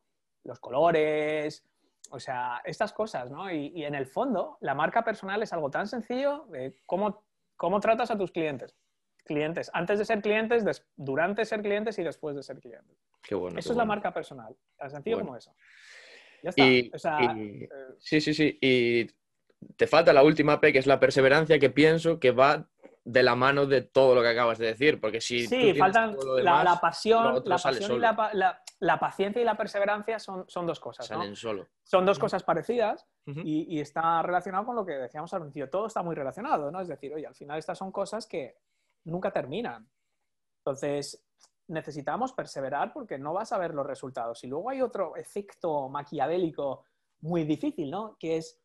los colores, o sea, estas cosas, ¿no? Y, en el fondo, la marca personal es algo tan sencillo de cómo, cómo tratas a tus clientes. Clientes, antes de ser clientes, durante ser clientes y después de ser clientes. Qué bueno. Eso es la marca personal, tan sencillo como eso. Ya está. Eh, sí, sí, sí. Y te falta la última P, que es la perseverancia, que pienso que va de la mano de todo lo que acabas de decir, porque si... Sí, faltan la, pasión, la, pasión y la, paciencia y la perseverancia son, son dos cosas. Salen solo. Son dos cosas parecidas y, está relacionado con lo que decíamos al principio. Todo está muy relacionado, ¿no? Es decir, oye, al final estas son cosas que nunca terminan. Entonces, necesitamos perseverar porque no vas a ver los resultados. Y luego hay otro efecto maquiavélico muy difícil, ¿no? Que es,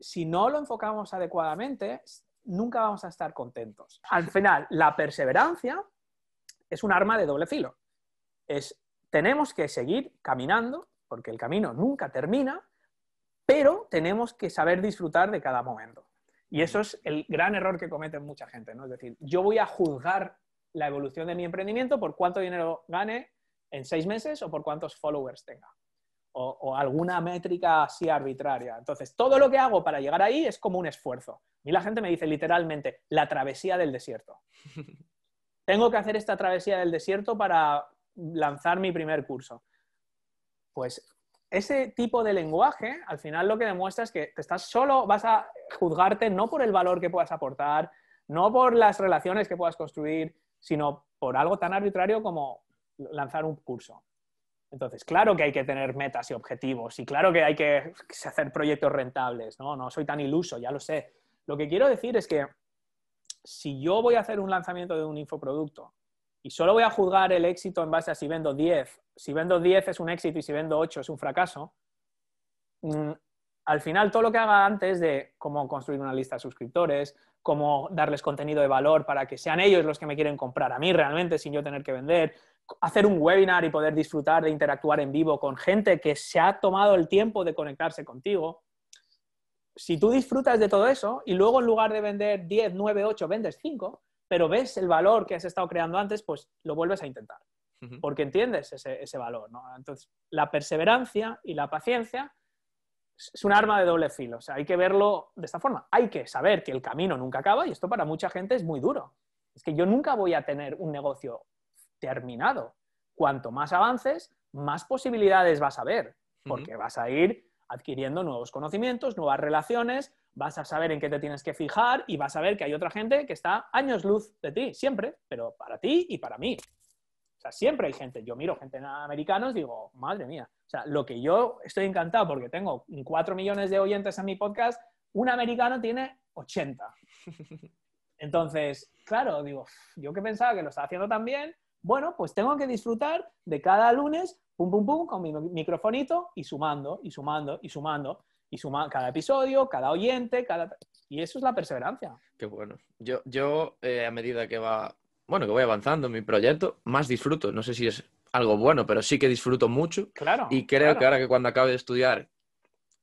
si no lo enfocamos adecuadamente, nunca vamos a estar contentos. Al final, la perseverancia es un arma de doble filo. Es, tenemos que seguir caminando, porque el camino nunca termina, pero tenemos que saber disfrutar de cada momento. Y eso es el gran error que comete mucha gente, ¿no? Es decir, yo voy a juzgar la evolución de mi emprendimiento por cuánto dinero gane en seis meses o por cuántos followers tenga. O, alguna métrica así arbitraria. Entonces, todo lo que hago para llegar ahí es como un esfuerzo. Y la gente me dice literalmente, la travesía del desierto. Tengo que hacer esta travesía del desierto para lanzar mi primer curso. Pues ese tipo de lenguaje, al final lo que demuestra es que te estás solo, vas a juzgarte no por el valor que puedas aportar, no por las relaciones que puedas construir, sino por algo tan arbitrario como lanzar un curso. Entonces, claro que hay que tener metas y objetivos y claro que hay que hacer proyectos rentables, ¿no? No soy tan iluso, ya lo sé. Lo que quiero decir es que si yo voy a hacer un lanzamiento de un infoproducto y solo voy a juzgar el éxito en base a si vendo 10, si vendo 10 es un éxito y si vendo 8 es un fracaso, mm, al final todo lo que haga antes de cómo construir una lista de suscriptores, cómo darles contenido de valor para que sean ellos los que me quieren comprar a mí realmente sin yo tener que vender, hacer un webinar y poder disfrutar de interactuar en vivo con gente que se ha tomado el tiempo de conectarse contigo, si tú disfrutas de todo eso y luego en lugar de vender 10, 9, 8, vendes 5, pero ves el valor que has estado creando antes, pues lo vuelves a intentar, porque entiendes ese, valor. Entonces, la perseverancia y la paciencia es un arma de doble filo. O sea, hay que verlo de esta forma. Hay que saber que el camino nunca acaba y esto para mucha gente es muy duro. Es que yo nunca voy a tener un negocio terminado. Cuanto más avances, más posibilidades vas a ver, porque vas a ir adquiriendo nuevos conocimientos, nuevas relaciones, vas a saber en qué te tienes que fijar y vas a ver que hay otra gente que está años luz de ti, siempre, pero para ti y para mí. O sea, siempre hay gente. Yo miro gente americanos y digo, madre mía. O sea, lo que yo estoy encantado porque tengo 4 millones de oyentes en mi podcast, un americano tiene 80. Entonces, claro, digo, yo que pensaba que lo estaba haciendo tan bien, bueno, pues tengo que disfrutar de cada lunes, pum, pum, pum, con mi microfonito y sumando, y sumando, y sumando, y sumando cada episodio, cada oyente, cada... Y eso es la perseverancia. Qué bueno. Yo, yo eh, a medida que va, bueno, que voy avanzando en mi proyecto, más disfruto. No sé si es algo bueno, pero sí que disfruto mucho. Claro. Y creo que ahora que cuando acabe de estudiar,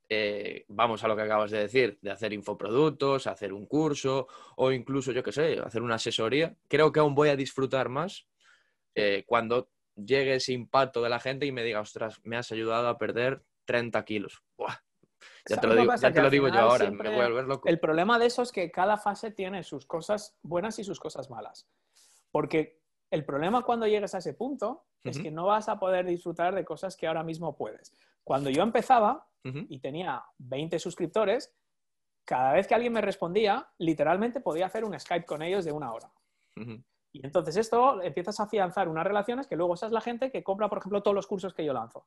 eh, vamos a lo que acabas de decir, de hacer infoproductos, hacer un curso o incluso, yo qué sé, hacer una asesoría, creo que aún voy a disfrutar más eh, cuando llegue ese impacto de la gente y me diga, ostras, me has ayudado a perder 30 kilos. Ya te lo digo, ya te lo digo yo ahora, me voy a volver loco. El problema de eso es que cada fase tiene sus cosas buenas y sus cosas malas. Porque el problema cuando llegues a ese punto es que no vas a poder disfrutar de cosas que ahora mismo puedes. Cuando yo empezaba y tenía 20 suscriptores, cada vez que alguien me respondía, literalmente podía hacer un Skype con ellos de una hora. Y entonces esto empiezas a afianzar unas relaciones que luego esa es la gente que compra, por ejemplo, todos los cursos que yo lanzo.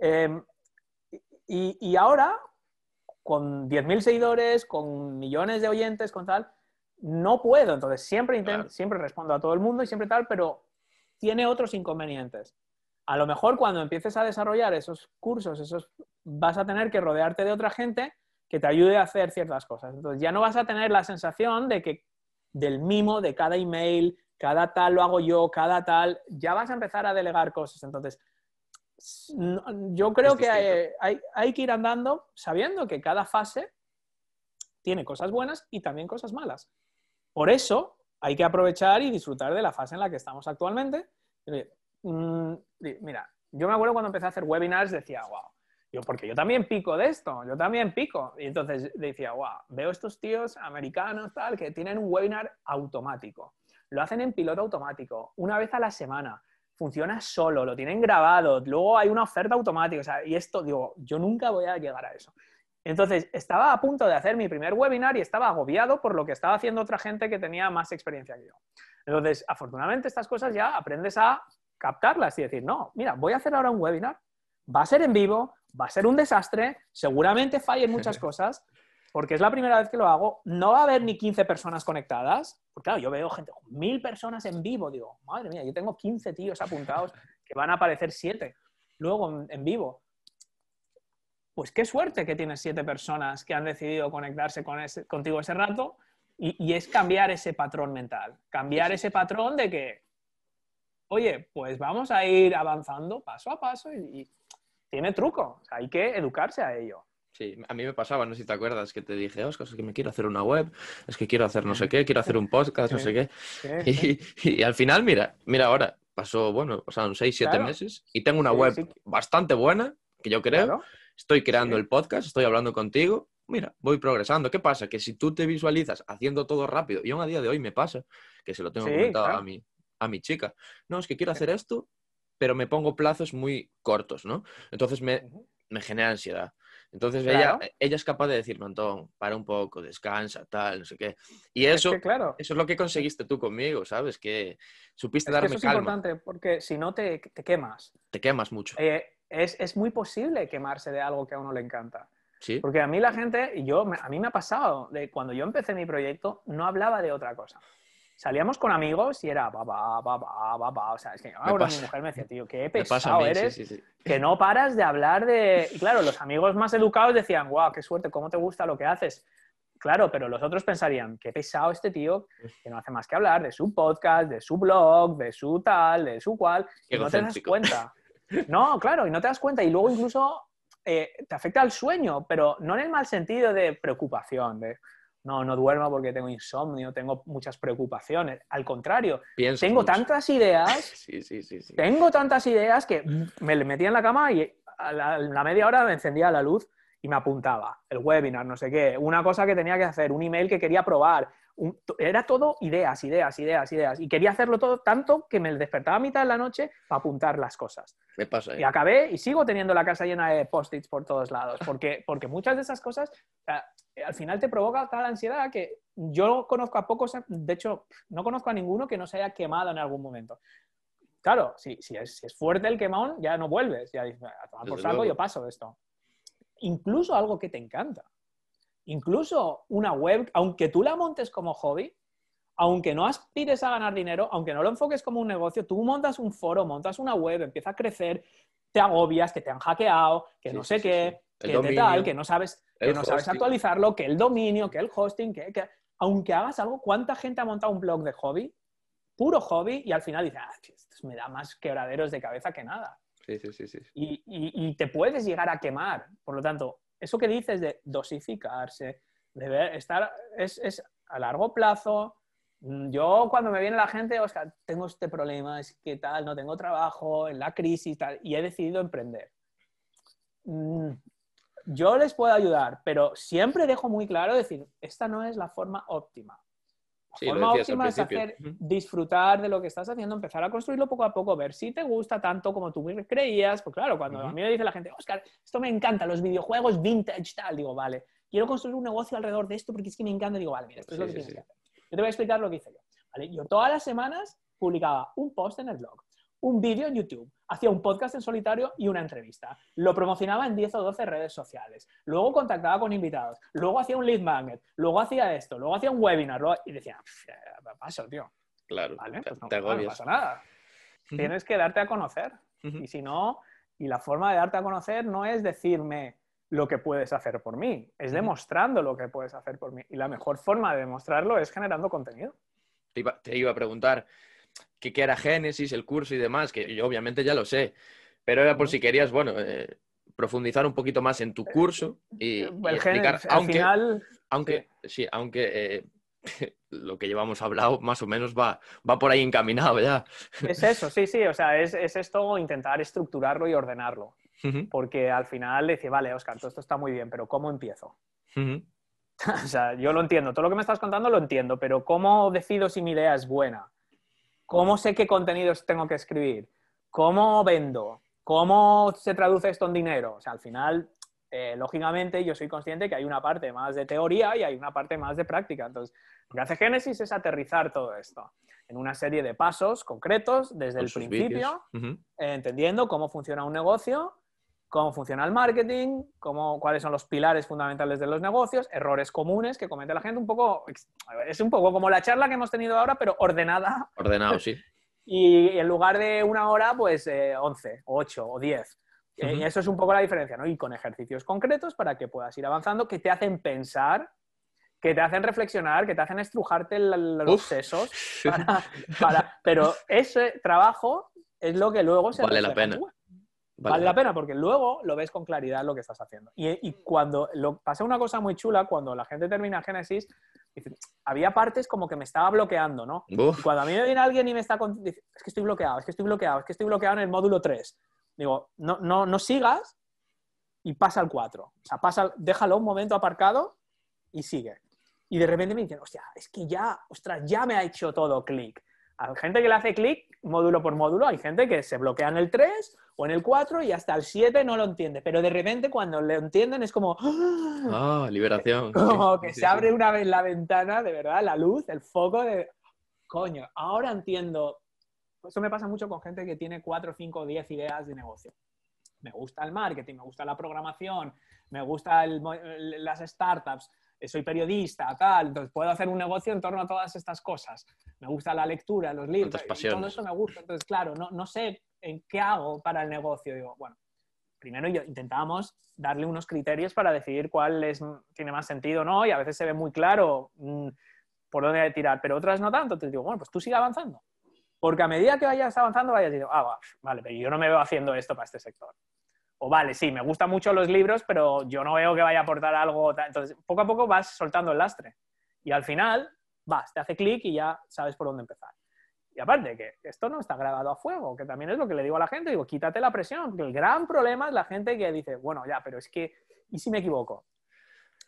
Em, y, y, ahora, con 10.000 seguidores, con millones de oyentes, con tal, no puedo, entonces siempre, intento, siempre respondo a todo el mundo y siempre tal, pero tiene otros inconvenientes. A lo mejor cuando empieces a desarrollar esos cursos, esos, vas a tener que rodearte de otra gente que te ayude a hacer ciertas cosas. Entonces ya no vas a tener la sensación de que del mimo, de cada email, cada tal lo hago yo, cada tal, ya vas a empezar a delegar cosas. Entonces, yo creo que hay, hay que ir andando sabiendo que cada fase tiene cosas buenas y también cosas malas. Por eso hay que aprovechar y disfrutar de la fase en la que estamos actualmente. Mm, mira, yo me acuerdo cuando empecé a hacer webinars, decía, wow, yo, porque yo también pico de esto, yo también pico. Y entonces decía, wow, veo estos tíos americanos, tal, que tienen un webinar automático. Lo hacen en piloto automático, una vez a la semana. Funciona solo, lo tienen grabado, luego hay una oferta automática. O sea, y esto, digo, yo nunca voy a llegar a eso. Entonces, estaba a punto de hacer mi primer webinar y estaba agobiado por lo que estaba haciendo otra gente que tenía más experiencia que yo. Entonces, afortunadamente, estas cosas ya aprendes a captarlas y decir, no, mira, voy a hacer ahora un webinar, va a ser en vivo, va a ser un desastre, seguramente fallen muchas cosas, porque es la primera vez que lo hago, no va a haber ni 15 personas conectadas, porque claro, yo veo gente, mil personas en vivo, digo, madre mía, yo tengo 15 tíos apuntados que van a aparecer 7 luego en vivo. Pues qué suerte que tienes siete personas que han decidido conectarse con contigo ese rato y, es cambiar ese patrón mental, cambiar ese patrón de que, oye, pues vamos a ir avanzando paso a paso y, tiene truco, hay que educarse a ello. Sí, a mí me pasaba, no sé si te acuerdas, que te dije, Oscar, es que me quiero hacer una web, es que quiero hacer no sé qué, quiero hacer un podcast, no sé qué. Y, al final, mira, mira ahora, pasó, bueno, pasaron seis, siete meses y tengo una web bastante buena, que yo creo, estoy creando el podcast, estoy hablando contigo, mira, voy progresando. ¿Qué pasa? Que si tú te visualizas haciendo todo rápido, y aún a día de hoy me pasa, que se lo tengo comentado a, mi, a mi chica, no, es que quiero hacer esto, pero me pongo plazos muy cortos, ¿no? Entonces me, me genera ansiedad. Entonces ella, ella es capaz de decirme, Antón, para un poco, descansa, tal, no sé qué. Y eso, es claro. eso es lo que conseguiste tú conmigo, ¿sabes? Que supiste darme que eso es importante porque si no te, te, quemas. Te quemas mucho. Eh, es, es, muy posible quemarse de algo que a uno le encanta. ¿Sí? Porque a mí la gente, yo, a mí me ha pasado, de cuando yo empecé mi proyecto, no hablaba de otra cosa. Salíamos con amigos y era papá, papá, papá. O sea, es que ahora mi mujer me decía, tío, qué pesado eres, que no paras de hablar de. Y claro, los amigos más educados decían, guau, qué suerte, cómo te gusta lo que haces. Claro, pero los otros pensarían, qué pesado este tío, que no hace más que hablar de su podcast, de su blog, de su tal, de su cual, y no te das cuenta. No, claro, y no te das cuenta. Y luego incluso eh, te afecta al sueño, pero no en el mal sentido de preocupación, de no, no duermo porque tengo insomnio, tengo muchas preocupaciones. Al contrario, tengo tantas ideas, tengo tantas ideas que me metía en la cama y a la, media hora me encendía la luz y me apuntaba el webinar, no sé qué, una cosa que tenía que hacer, un email que quería probar, era todo ideas, ideas, ideas, ideas. Y quería hacerlo todo tanto que me despertaba a mitad de la noche para apuntar las cosas. Me pasa. Y acabé y sigo teniendo la casa llena de post-its por todos lados, porque, porque muchas de esas cosas al final te provoca tal ansiedad que yo conozco a pocos, de hecho, no conozco a ninguno que no se haya quemado en algún momento. Claro, si, si, es, si es, fuerte el quemón, ya no vuelves, ya dices, a tomar por salvo, yo paso de esto. Incluso algo que te encanta incluso una web, aunque tú la montes como hobby, aunque no aspires a ganar dinero, aunque no lo enfoques como un negocio, tú montas un foro, montas una web, empieza a crecer, te agobias, que te han hackeado, que no sé qué, que te tal, que no sabes, que no sabes actualizarlo, que el dominio, que el hosting, que, aunque hagas algo, ¿cuánta gente ha montado un blog de hobby? Puro hobby y al final dice, ah, esto me da más quebraderos de cabeza que nada. Sí, sí, sí, sí. Y, y, te puedes llegar a quemar. Por lo tanto, eso que dices de dosificarse, de estar, es, es a largo plazo, Mm, yo cuando me viene la gente, tengo este problema, es que tal, no tengo trabajo, en la crisis tal, y he decidido emprender. Mm, yo les puedo ayudar, pero siempre dejo muy claro decir, esta no es la forma óptima. La forma óptima es hacer, disfrutar de lo que estás haciendo, empezar a construirlo poco a poco, ver si te gusta tanto como tú creías. Pues claro, cuando a mí me dice la gente, Oscar, esto me encanta, los videojuegos vintage, tal, digo, vale, quiero construir un negocio alrededor de esto porque es que me encanta, digo, vale, mira, esto es lo que tienes que hacer. Yo te voy a explicar lo que hice yo. Yo todas las semanas publicaba un post en el blog, un vídeo en YouTube, hacía un podcast en solitario y una entrevista. Lo promocionaba en 10 o 12 redes sociales. Luego contactaba con invitados. Luego hacía un lead magnet. Luego hacía esto. Luego hacía un webinar. Y decía, paso, tío. Claro, pues no, pasa nada. Tienes que darte a conocer. Y si no, y la forma de darte a conocer no es decirme, lo que puedes hacer por mí, es demostrando lo que puedes hacer por mí. Y la mejor forma de demostrarlo es generando contenido. Te iba, a preguntar qué, era Génesis, el curso y demás, que yo obviamente ya lo sé, pero era por si querías, bueno, eh, profundizar un poquito más en tu curso y, explicar, aunque, final, aunque, sí, aunque eh, lo que llevamos hablado más o menos va, va por ahí encaminado ya. Es eso, sí, sí, o sea, es, es esto intentar estructurarlo y ordenarlo. Porque al final dice, vale, Oscar, todo esto está muy bien, pero ¿cómo empiezo? o sea, yo lo entiendo, todo lo que me estás contando lo entiendo, pero ¿cómo decido si mi idea es buena? ¿Cómo sé qué contenidos tengo que escribir? ¿Cómo vendo? ¿Cómo se traduce esto en dinero? O sea, al final, eh, lógicamente, yo soy consciente que hay una parte más de teoría y hay una parte más de práctica. Entonces, lo que hace Génesis es aterrizar todo esto en una serie de pasos concretos desde el principio, entendiendo cómo funciona un negocio cómo funciona el marketing, cómo, cuáles son los pilares fundamentales de los negocios, errores comunes que comete la gente, un poco, es un poco como la charla que hemos tenido ahora, pero ordenada. Ordenado, sí. y en lugar de una hora, pues eh, 11, 8 o 10. Eh, y eso es un poco la diferencia, ¿no? Y con ejercicios concretos para que puedas ir avanzando, que te hacen pensar, que te hacen reflexionar, que te hacen estrujarte los sesos. Pero ese trabajo es lo que luego se... Vale la pena. Vale. la pena porque luego lo ves con claridad lo que estás haciendo. Y, cuando lo, pasa una cosa muy chula, cuando la gente termina Génesis, había partes como que me estaba bloqueando, ¿no? cuando a mí me viene alguien y me está dice, es que estoy bloqueado, es que estoy bloqueado, es que estoy bloqueado en el módulo 3. Digo, no, no, no sigas y pasa al 4. O sea, pasa, déjalo un momento aparcado y sigue. Y de repente me dicen, hostia, es que ya, ostras, ya me ha hecho todo clic. Hay gente que le hace clic módulo por módulo, hay gente que se bloquea en el 3 o en el 4 y hasta el 7 no lo entiende, pero de repente cuando lo entienden es como... ¡Ah! liberación. Como que se abre una vez la ventana, de verdad, la luz, el foco de... Coño, ahora entiendo. Eso me pasa mucho con gente que tiene 4, 5, 10 ideas de negocio. Me gusta el marketing, me gusta la programación, me gusta las startups, soy periodista, tal, entonces puedo hacer un negocio en torno a todas estas cosas. Me gusta la lectura, los libros, todo eso me gusta. Entonces, claro, no, no sé en qué hago para el negocio. Digo, bueno, primero yo, intentábamos darle unos criterios para decidir cuál es, tiene más sentido no, y a veces se ve muy claro mm, por dónde tirar, pero otras no tanto. Entonces digo, bueno, pues tú sigue avanzando. Porque a medida que vayas avanzando, vayas diciendo, ah, vale, pero yo no me veo haciendo esto para este sector o vale, sí, me gustan mucho los libros, pero yo no veo que vaya a aportar algo. Entonces, poco a poco vas soltando el lastre. Y al final, vas, te hace clic y ya sabes por dónde empezar. Y aparte, que esto no está grabado a fuego, que también es lo que le digo a la gente, digo, quítate la presión, que el gran problema es la gente que dice, bueno, ya, pero es que, ¿y si me equivoco?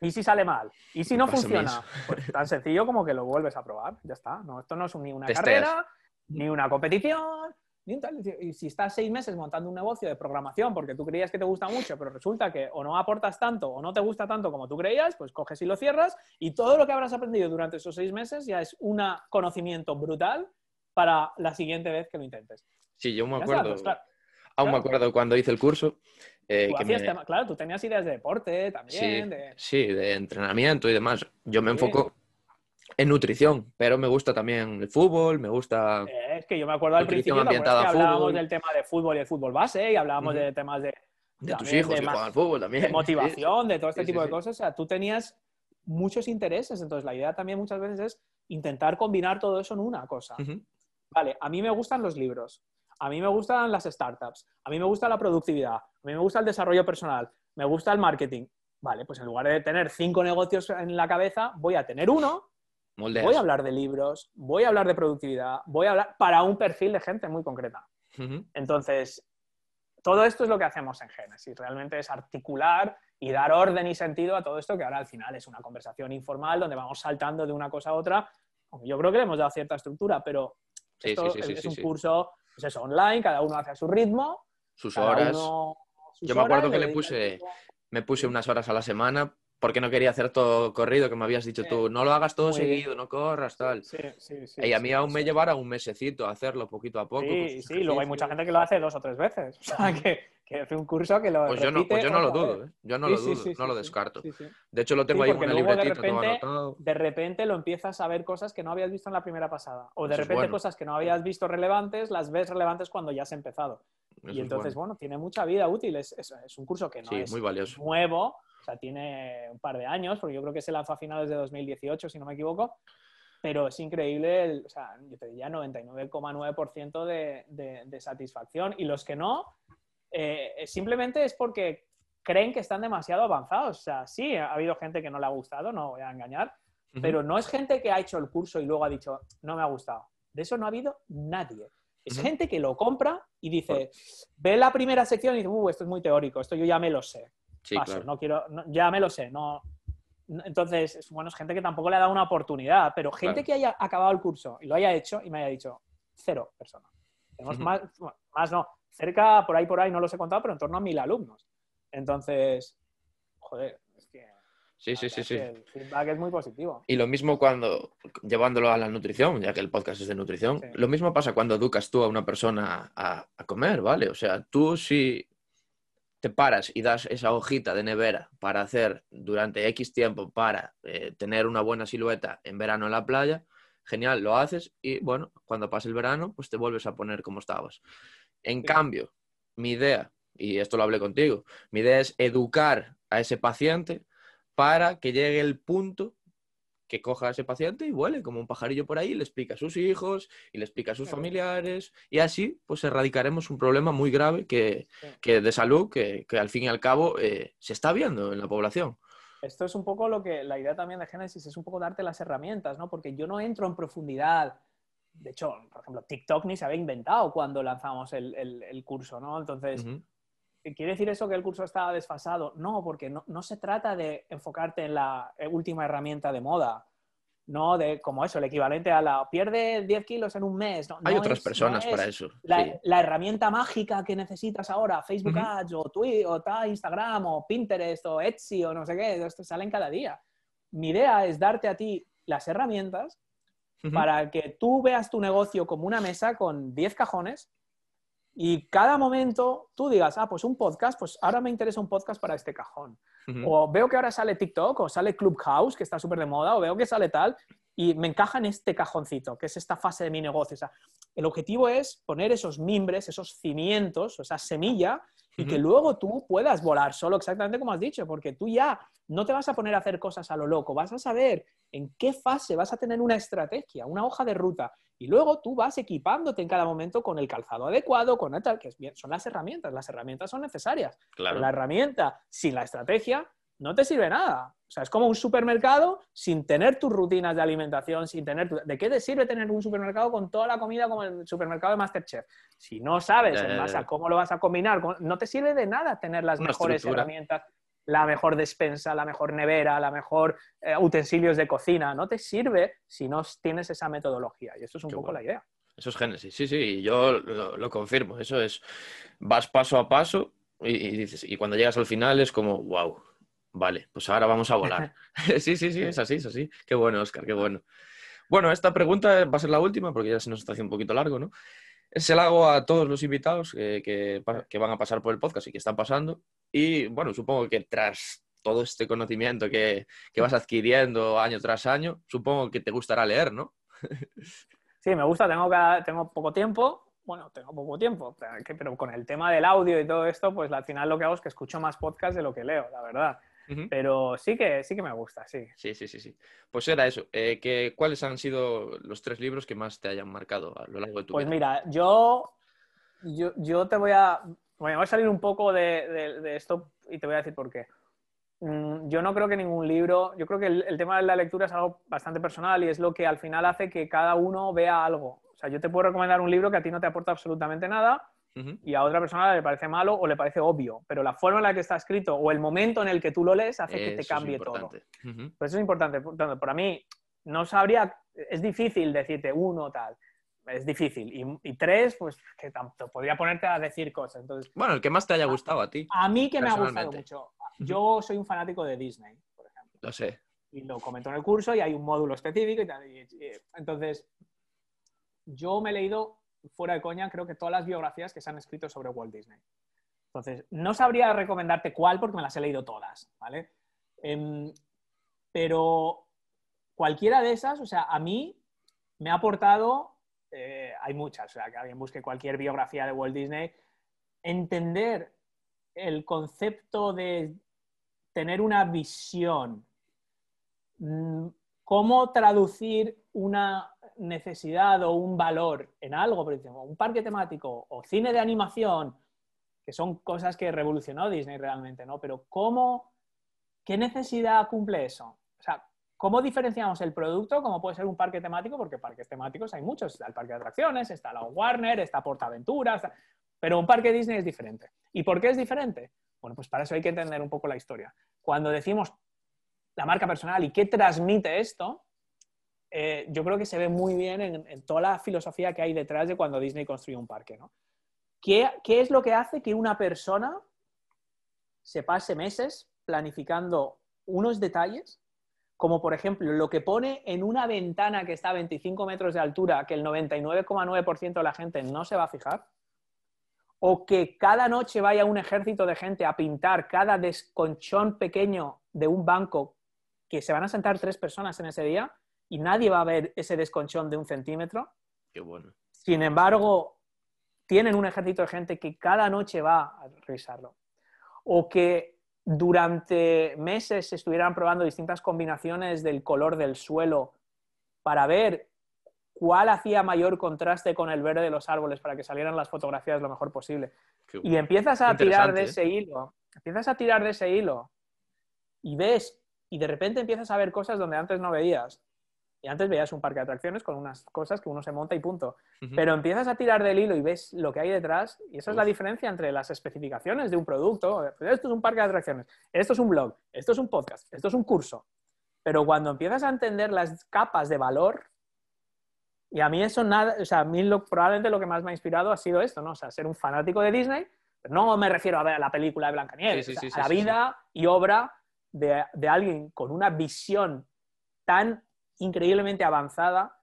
¿Y si sale mal? ¿Y si no funciona? Pues tan sencillo como que lo vuelves a probar, ya está. No, esto no es ni una carrera, ni una competición, y si estás seis meses montando un negocio de programación porque tú creías que te gusta mucho, pero resulta que o no aportas tanto o no te gusta tanto como tú creías, pues coges y lo cierras y todo lo que habrás aprendido durante esos seis meses ya es un conocimiento brutal para la siguiente vez que lo intentes. Sí, yo me acuerdo. aún me acuerdo cuando hice el curso. eh, Tú que hacías me- tema- Claro, tú tenías ideas de deporte Sí, también. de- sí, de entrenamiento y demás. Yo me Sí. enfoco en nutrición, pero me gusta también el fútbol, me gusta... Eh, es que yo me acuerdo al principio ¿te acuerdas ambientada que hablábamos fútbol. del tema de fútbol y el fútbol base y hablábamos de temas de, De tus hijos de que juegan al fútbol también. de Sí, motivación, de todo este Sí, sí, tipo de cosas. O sea, tú tenías muchos intereses. Entonces, la idea también muchas veces es intentar combinar todo eso en una cosa. Vale, a mí me gustan los libros, a mí me gustan las startups, a mí me gusta la productividad, a mí me gusta el desarrollo personal, me gusta el marketing. Vale, pues en lugar de tener cinco negocios en la cabeza, voy a tener uno, Moldeas. voy a hablar de libros, voy a hablar de productividad, voy a hablar para un perfil de gente muy concreta. Entonces, todo esto es lo que hacemos en Génesis. Realmente es articular y dar orden y sentido a todo esto, que ahora al final es una conversación informal donde vamos saltando de una cosa a otra. Yo creo que le hemos dado cierta estructura, pero Sí, esto sí, sí, sí, es un curso pues eso, online, cada uno hace a su ritmo. Sus horas. uno sus Yo me acuerdo horas, que le dedica puse- el tiempo. Me puse unas horas a la semana porque no quería hacer todo corrido, que me habías dicho Sí. tú. No lo hagas todo Muy bien. seguido, no corras, tal. Sí, sí, sí, y a mí aún me llevará un mesecito a hacerlo poquito a poco. Sí, sus sí, luego hay mucha gente que lo hace dos o tres veces. O sea, que, que hace un curso que lo Pues yo no, repite pues yo no lo dudo. ¿eh? Yo no lo dudo, no lo descarto. De hecho, lo tengo ahí en una de libretita todo repente- de repente lo empiezas a ver cosas que no habías visto en la primera pasada. O de Eso repente bueno. cosas que no habías visto relevantes, las ves relevantes cuando ya has empezado. Eso y es entonces, bueno. bueno. tiene mucha vida útil. Es, es- es un curso que no Sí, es muy valioso. nuevo, o sea, tiene un par de años, porque yo creo que se lanzó a finales de 2018, si no me equivoco. Pero es increíble, el- o sea, yo te diría 99,9% de, de, de satisfacción. Y los que no, eh, simplemente es porque creen que están demasiado avanzados. O sea, sí, ha habido gente que no le ha gustado, no voy a engañar, Ujú. pero no es gente que ha hecho el curso y luego ha dicho, no me ha gustado. De eso no ha habido nadie. Es gente que lo compra y dice, ve la primera sección y dice, uh, esto es muy teórico, esto yo ya me lo sé. Sí, Paso, claro. no quiero, no- ya me lo sé. No, no- entonces, es- bueno, es gente que tampoco le ha dado una oportunidad, pero gente Claro. que haya acabado el curso y lo haya hecho y me haya dicho, cero personas. Tenemos más, bueno, más no, cerca, por ahí, por ahí, no los he contado, pero en torno a mil alumnos. Entonces, joder, es que, Sí, sí, sí, es sí. el feedback es muy positivo. Y lo mismo cuando, llevándolo a la nutrición, ya que el podcast es de nutrición, Sí. lo mismo pasa cuando educas tú a una persona a, a comer, ¿vale? O sea, tú si te paras y das esa hojita de nevera para hacer durante X tiempo para eh, tener una buena silueta en verano en la playa, genial, lo haces y bueno, cuando pase el verano, pues te vuelves a poner como estabas. En Sí. cambio, mi idea, y esto lo hablé contigo, mi idea es educar a ese paciente para que llegue el punto que coja a ese paciente y vuele como un pajarillo por ahí, y le explica a sus hijos y le explica a sus Claro. familiares y así pues erradicaremos un problema muy grave que, Sí. que de salud que, que al fin y al cabo eh, se está viendo en la población. Esto es un poco lo que la idea también de Génesis es un poco darte las herramientas, ¿no? Porque yo no entro en profundidad. De hecho, por ejemplo, TikTok ni se había inventado cuando lanzamos el, el- el curso, ¿no? Entonces. ¿Quiere decir eso que el curso estaba desfasado? No, porque no, no se trata de enfocarte en la eh, última herramienta de moda. No de como eso, el equivalente a la pierde 10 kilos en un mes. No, Hay no otras es- personas para es eso. La, sí. la herramienta mágica que necesitas ahora, Facebook. Ads o Twitter o Instagram o Pinterest o Etsy o no sé qué, esto salen cada día. Mi idea es darte a ti las herramientas para que tú veas tu negocio como una mesa con 10 cajones y cada momento tú digas, ah, pues un podcast, pues ahora me interesa un podcast para este cajón. O veo que ahora sale TikTok o sale Clubhouse, que está súper de moda, o veo que sale tal, y me encaja en este cajoncito, que es esta fase de mi negocio. O sea, el objetivo es poner esos mimbres, esos cimientos, o esa semilla, y que luego tú puedas volar solo, exactamente como has dicho, porque tú ya no te vas a poner a hacer cosas a lo loco, vas a saber en qué fase vas a tener una estrategia, una hoja de ruta, y luego tú vas equipándote en cada momento con el calzado adecuado, con tal, que son las herramientas, las herramientas son necesarias. Claro. La herramienta sin la estrategia no te sirve nada. O sea, es como un supermercado sin tener tus rutinas de alimentación, sin tener... tu- ¿De qué te sirve tener un supermercado con toda la comida como el supermercado de Masterchef? Si no sabes en base a cómo lo vas a combinar, no te sirve de nada tener las Una mejores estructura. herramientas, la mejor despensa, la mejor nevera, la mejor eh, utensilios de cocina. No te sirve si no tienes esa metodología. Y eso es un Qué poco bueno. la idea. Eso es Génesis, sí, sí, y yo lo, lo confirmo. Eso es, vas paso a paso y, y dices, y cuando llegas al final es como, wow, vale, pues ahora vamos a volar. sí, sí, sí, es así, es así. Qué bueno, Oscar, qué bueno. Bueno, esta pregunta va a ser la última porque ya se nos está haciendo un poquito largo, ¿no? Se la hago a todos los invitados que, que, que van a pasar por el podcast y que están pasando. Y bueno, supongo que tras todo este conocimiento que, que, vas adquiriendo año tras año, supongo que te gustará leer, ¿no? Sí, me gusta, tengo, tengo poco tiempo, bueno, tengo poco tiempo, pero con el tema del audio y todo esto, pues al final lo que hago es que escucho más podcasts de lo que leo, la verdad. Pero sí que, sí que me gusta, sí. Sí, sí, sí, sí. Pues era eso. Eh, que, ¿Cuáles han sido los tres libros que más te hayan marcado a lo largo de tu pues vida? Pues mira, yo, yo, yo, te voy a... Bueno, voy a salir un poco de, de, esto y te voy a decir por qué. Mm, yo no creo que ningún libro, yo creo que el, el, tema de la lectura es algo bastante personal y es lo que al final hace que cada uno vea algo. O sea, yo te puedo recomendar un libro que a ti no te aporta absolutamente nada y a otra persona le parece malo o le parece obvio, pero la forma en la que está escrito o el momento en el que tú lo lees hace que te cambie todo. Pues eso es importante. Para mí, no sabría, es difícil decirte uno tal. Es difícil. Y, tres, pues que tanto podría ponerte a decir cosas. Entonces, bueno, el que más te haya gustado a ti. A mí que me ha gustado mucho. Yo soy un fanático de Disney, por ejemplo. Lo sé. Y lo comento en el curso y hay un módulo específico y tal. entonces, yo me he leído fuera de coña, creo que todas las biografías que se han escrito sobre Walt Disney. Entonces, no sabría recomendarte cuál porque me las he leído todas, ¿vale? Em, pero cualquiera de esas, o sea, a mí me ha aportado, eh, hay muchas, o sea, que alguien busque cualquier biografía de Walt Disney, entender el concepto de tener una visión, mm, cómo traducir una necesidad o un valor en algo, por ejemplo, un parque temático o cine de animación, que son cosas que revolucionó Disney realmente, ¿no? Pero ¿cómo, qué necesidad cumple eso? O sea, ¿cómo diferenciamos el producto como puede ser un parque temático? Porque parques temáticos hay muchos, está el parque de atracciones, está la Warner, está Portaventura, pero un parque Disney es diferente. ¿Y por qué es diferente? Bueno, pues para eso hay que entender un poco la historia. Cuando decimos la marca personal y qué transmite esto, eh, yo creo que se ve muy bien en, toda la filosofía que hay detrás de cuando Disney construye un parque. ¿no? ¿Qué, es lo que hace que una persona se pase meses planificando unos detalles, como por ejemplo lo que pone en una ventana que está a 25 metros de altura, que el 99,9% de la gente no se va a fijar? o que cada noche vaya un ejército de gente a pintar cada desconchón pequeño de un banco que se van a sentar tres personas en ese día, y nadie va a ver ese desconchón de un centímetro. Qué bueno. Sin embargo, tienen un ejército de gente que cada noche va a revisarlo. O que durante meses estuvieran probando distintas combinaciones del color del suelo para ver cuál hacía mayor contraste con el verde de los árboles para que salieran las fotografías lo mejor posible. y empiezas a tirar de ¿eh? ese hilo, empiezas a tirar de ese hilo y ves, y de repente empiezas a ver cosas donde antes no veías. Y antes veías un parque de atracciones con unas cosas que uno se monta y punto. Pero empiezas a tirar del hilo y ves lo que hay detrás. Y esa es la diferencia entre las especificaciones de un producto. Pues esto es un parque de atracciones, esto es un blog, esto es un podcast, esto es un curso. Pero cuando empiezas a entender las capas de valor, y a mí eso nada, o sea, a mí probablemente lo que más me ha inspirado ha sido esto, ¿no? O sea, ser un fanático de Disney. no me refiero a ver la película de Blancanieves, a la vida y obra de, de alguien con una visión tan increíblemente avanzada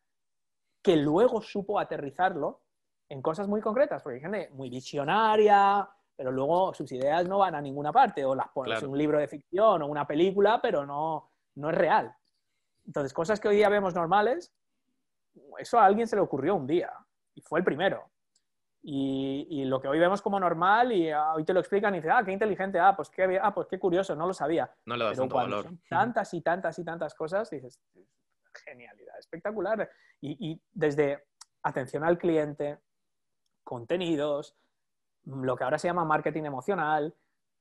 que luego supo aterrizarlo en cosas muy concretas, porque hay gente muy visionaria, pero luego sus ideas no van a ninguna parte, o las pones en un libro de ficción o una película, pero no, no es real. Entonces, cosas que hoy día vemos normales, eso a alguien se le ocurrió un día, y fue el primero. Y, lo que hoy vemos como normal, y ah, hoy te lo explican y dices, ah, qué inteligente, ah, pues qué, ah, pues qué curioso, no lo sabía. No le das tanto valor. tantas y tantas y tantas cosas, dices, genialidad, espectacular. Y, desde atención al cliente, contenidos, lo que ahora se llama marketing emocional,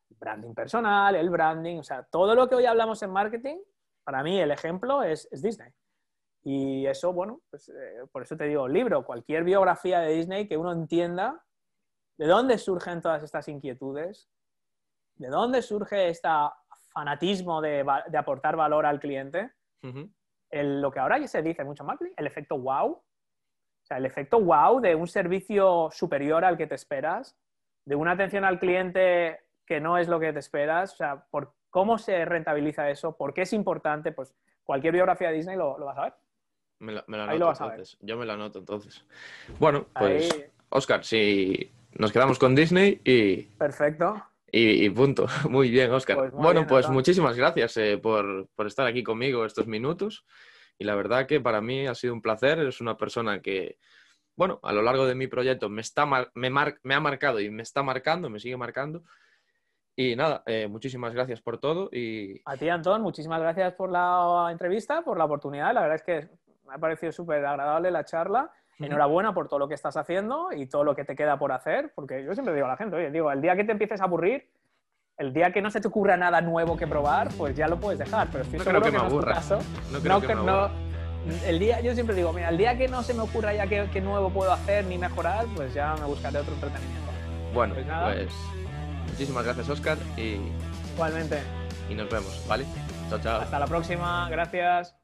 branding personal, el branding, o sea, todo lo que hoy hablamos en marketing, para mí el ejemplo es, Disney. Y eso, bueno, pues, eh, por eso te digo, libro, cualquier biografía de Disney que uno entienda de dónde surgen todas estas inquietudes, de dónde surge este fanatismo de, aportar valor al cliente, lo que ahora ya se dice mucho marketing, el efecto wow. O sea, el efecto wow de un servicio superior al que te esperas, de una atención al cliente que no es lo que te esperas, o sea, por cómo se rentabiliza eso, por qué es importante, pues cualquier biografía de Disney lo, vas a ver. Me la, anoto entonces. Yo me la anoto entonces. Bueno, pues Oscar, si nos quedamos con Disney y... Perfecto. Y, punto. Muy bien, Oscar. Pues muy bueno, bien, pues Natán. muchísimas gracias eh, por, por estar aquí conmigo estos minutos. Y la verdad que para mí ha sido un placer. Eres una persona que, bueno, a lo largo de mi proyecto me, está mar- me, mar- me ha marcado y me está marcando, me sigue marcando. Y nada, eh, muchísimas gracias por todo y A ti, Antón, muchísimas gracias por la entrevista, por la oportunidad. La verdad es que me ha parecido súper agradable la charla. Enhorabuena por todo lo que estás haciendo y todo lo que te queda por hacer, porque yo siempre digo a la gente, oye, digo, el día que te empieces a aburrir, el día que no se te ocurra nada nuevo que probar, pues ya lo puedes dejar, pero estoy No seguro creo que que, me no es tu caso. no creo No, que me no- aburra. el día, yo siempre digo, mira, el día que no se me ocurra ya qué, qué nuevo puedo hacer ni mejorar, pues ya me buscaré otro entretenimiento. Bueno, Pues pues muchísimas gracias, Oscar, y, Igualmente, y nos vemos, ¿vale? Chao, chao. hasta la próxima, gracias.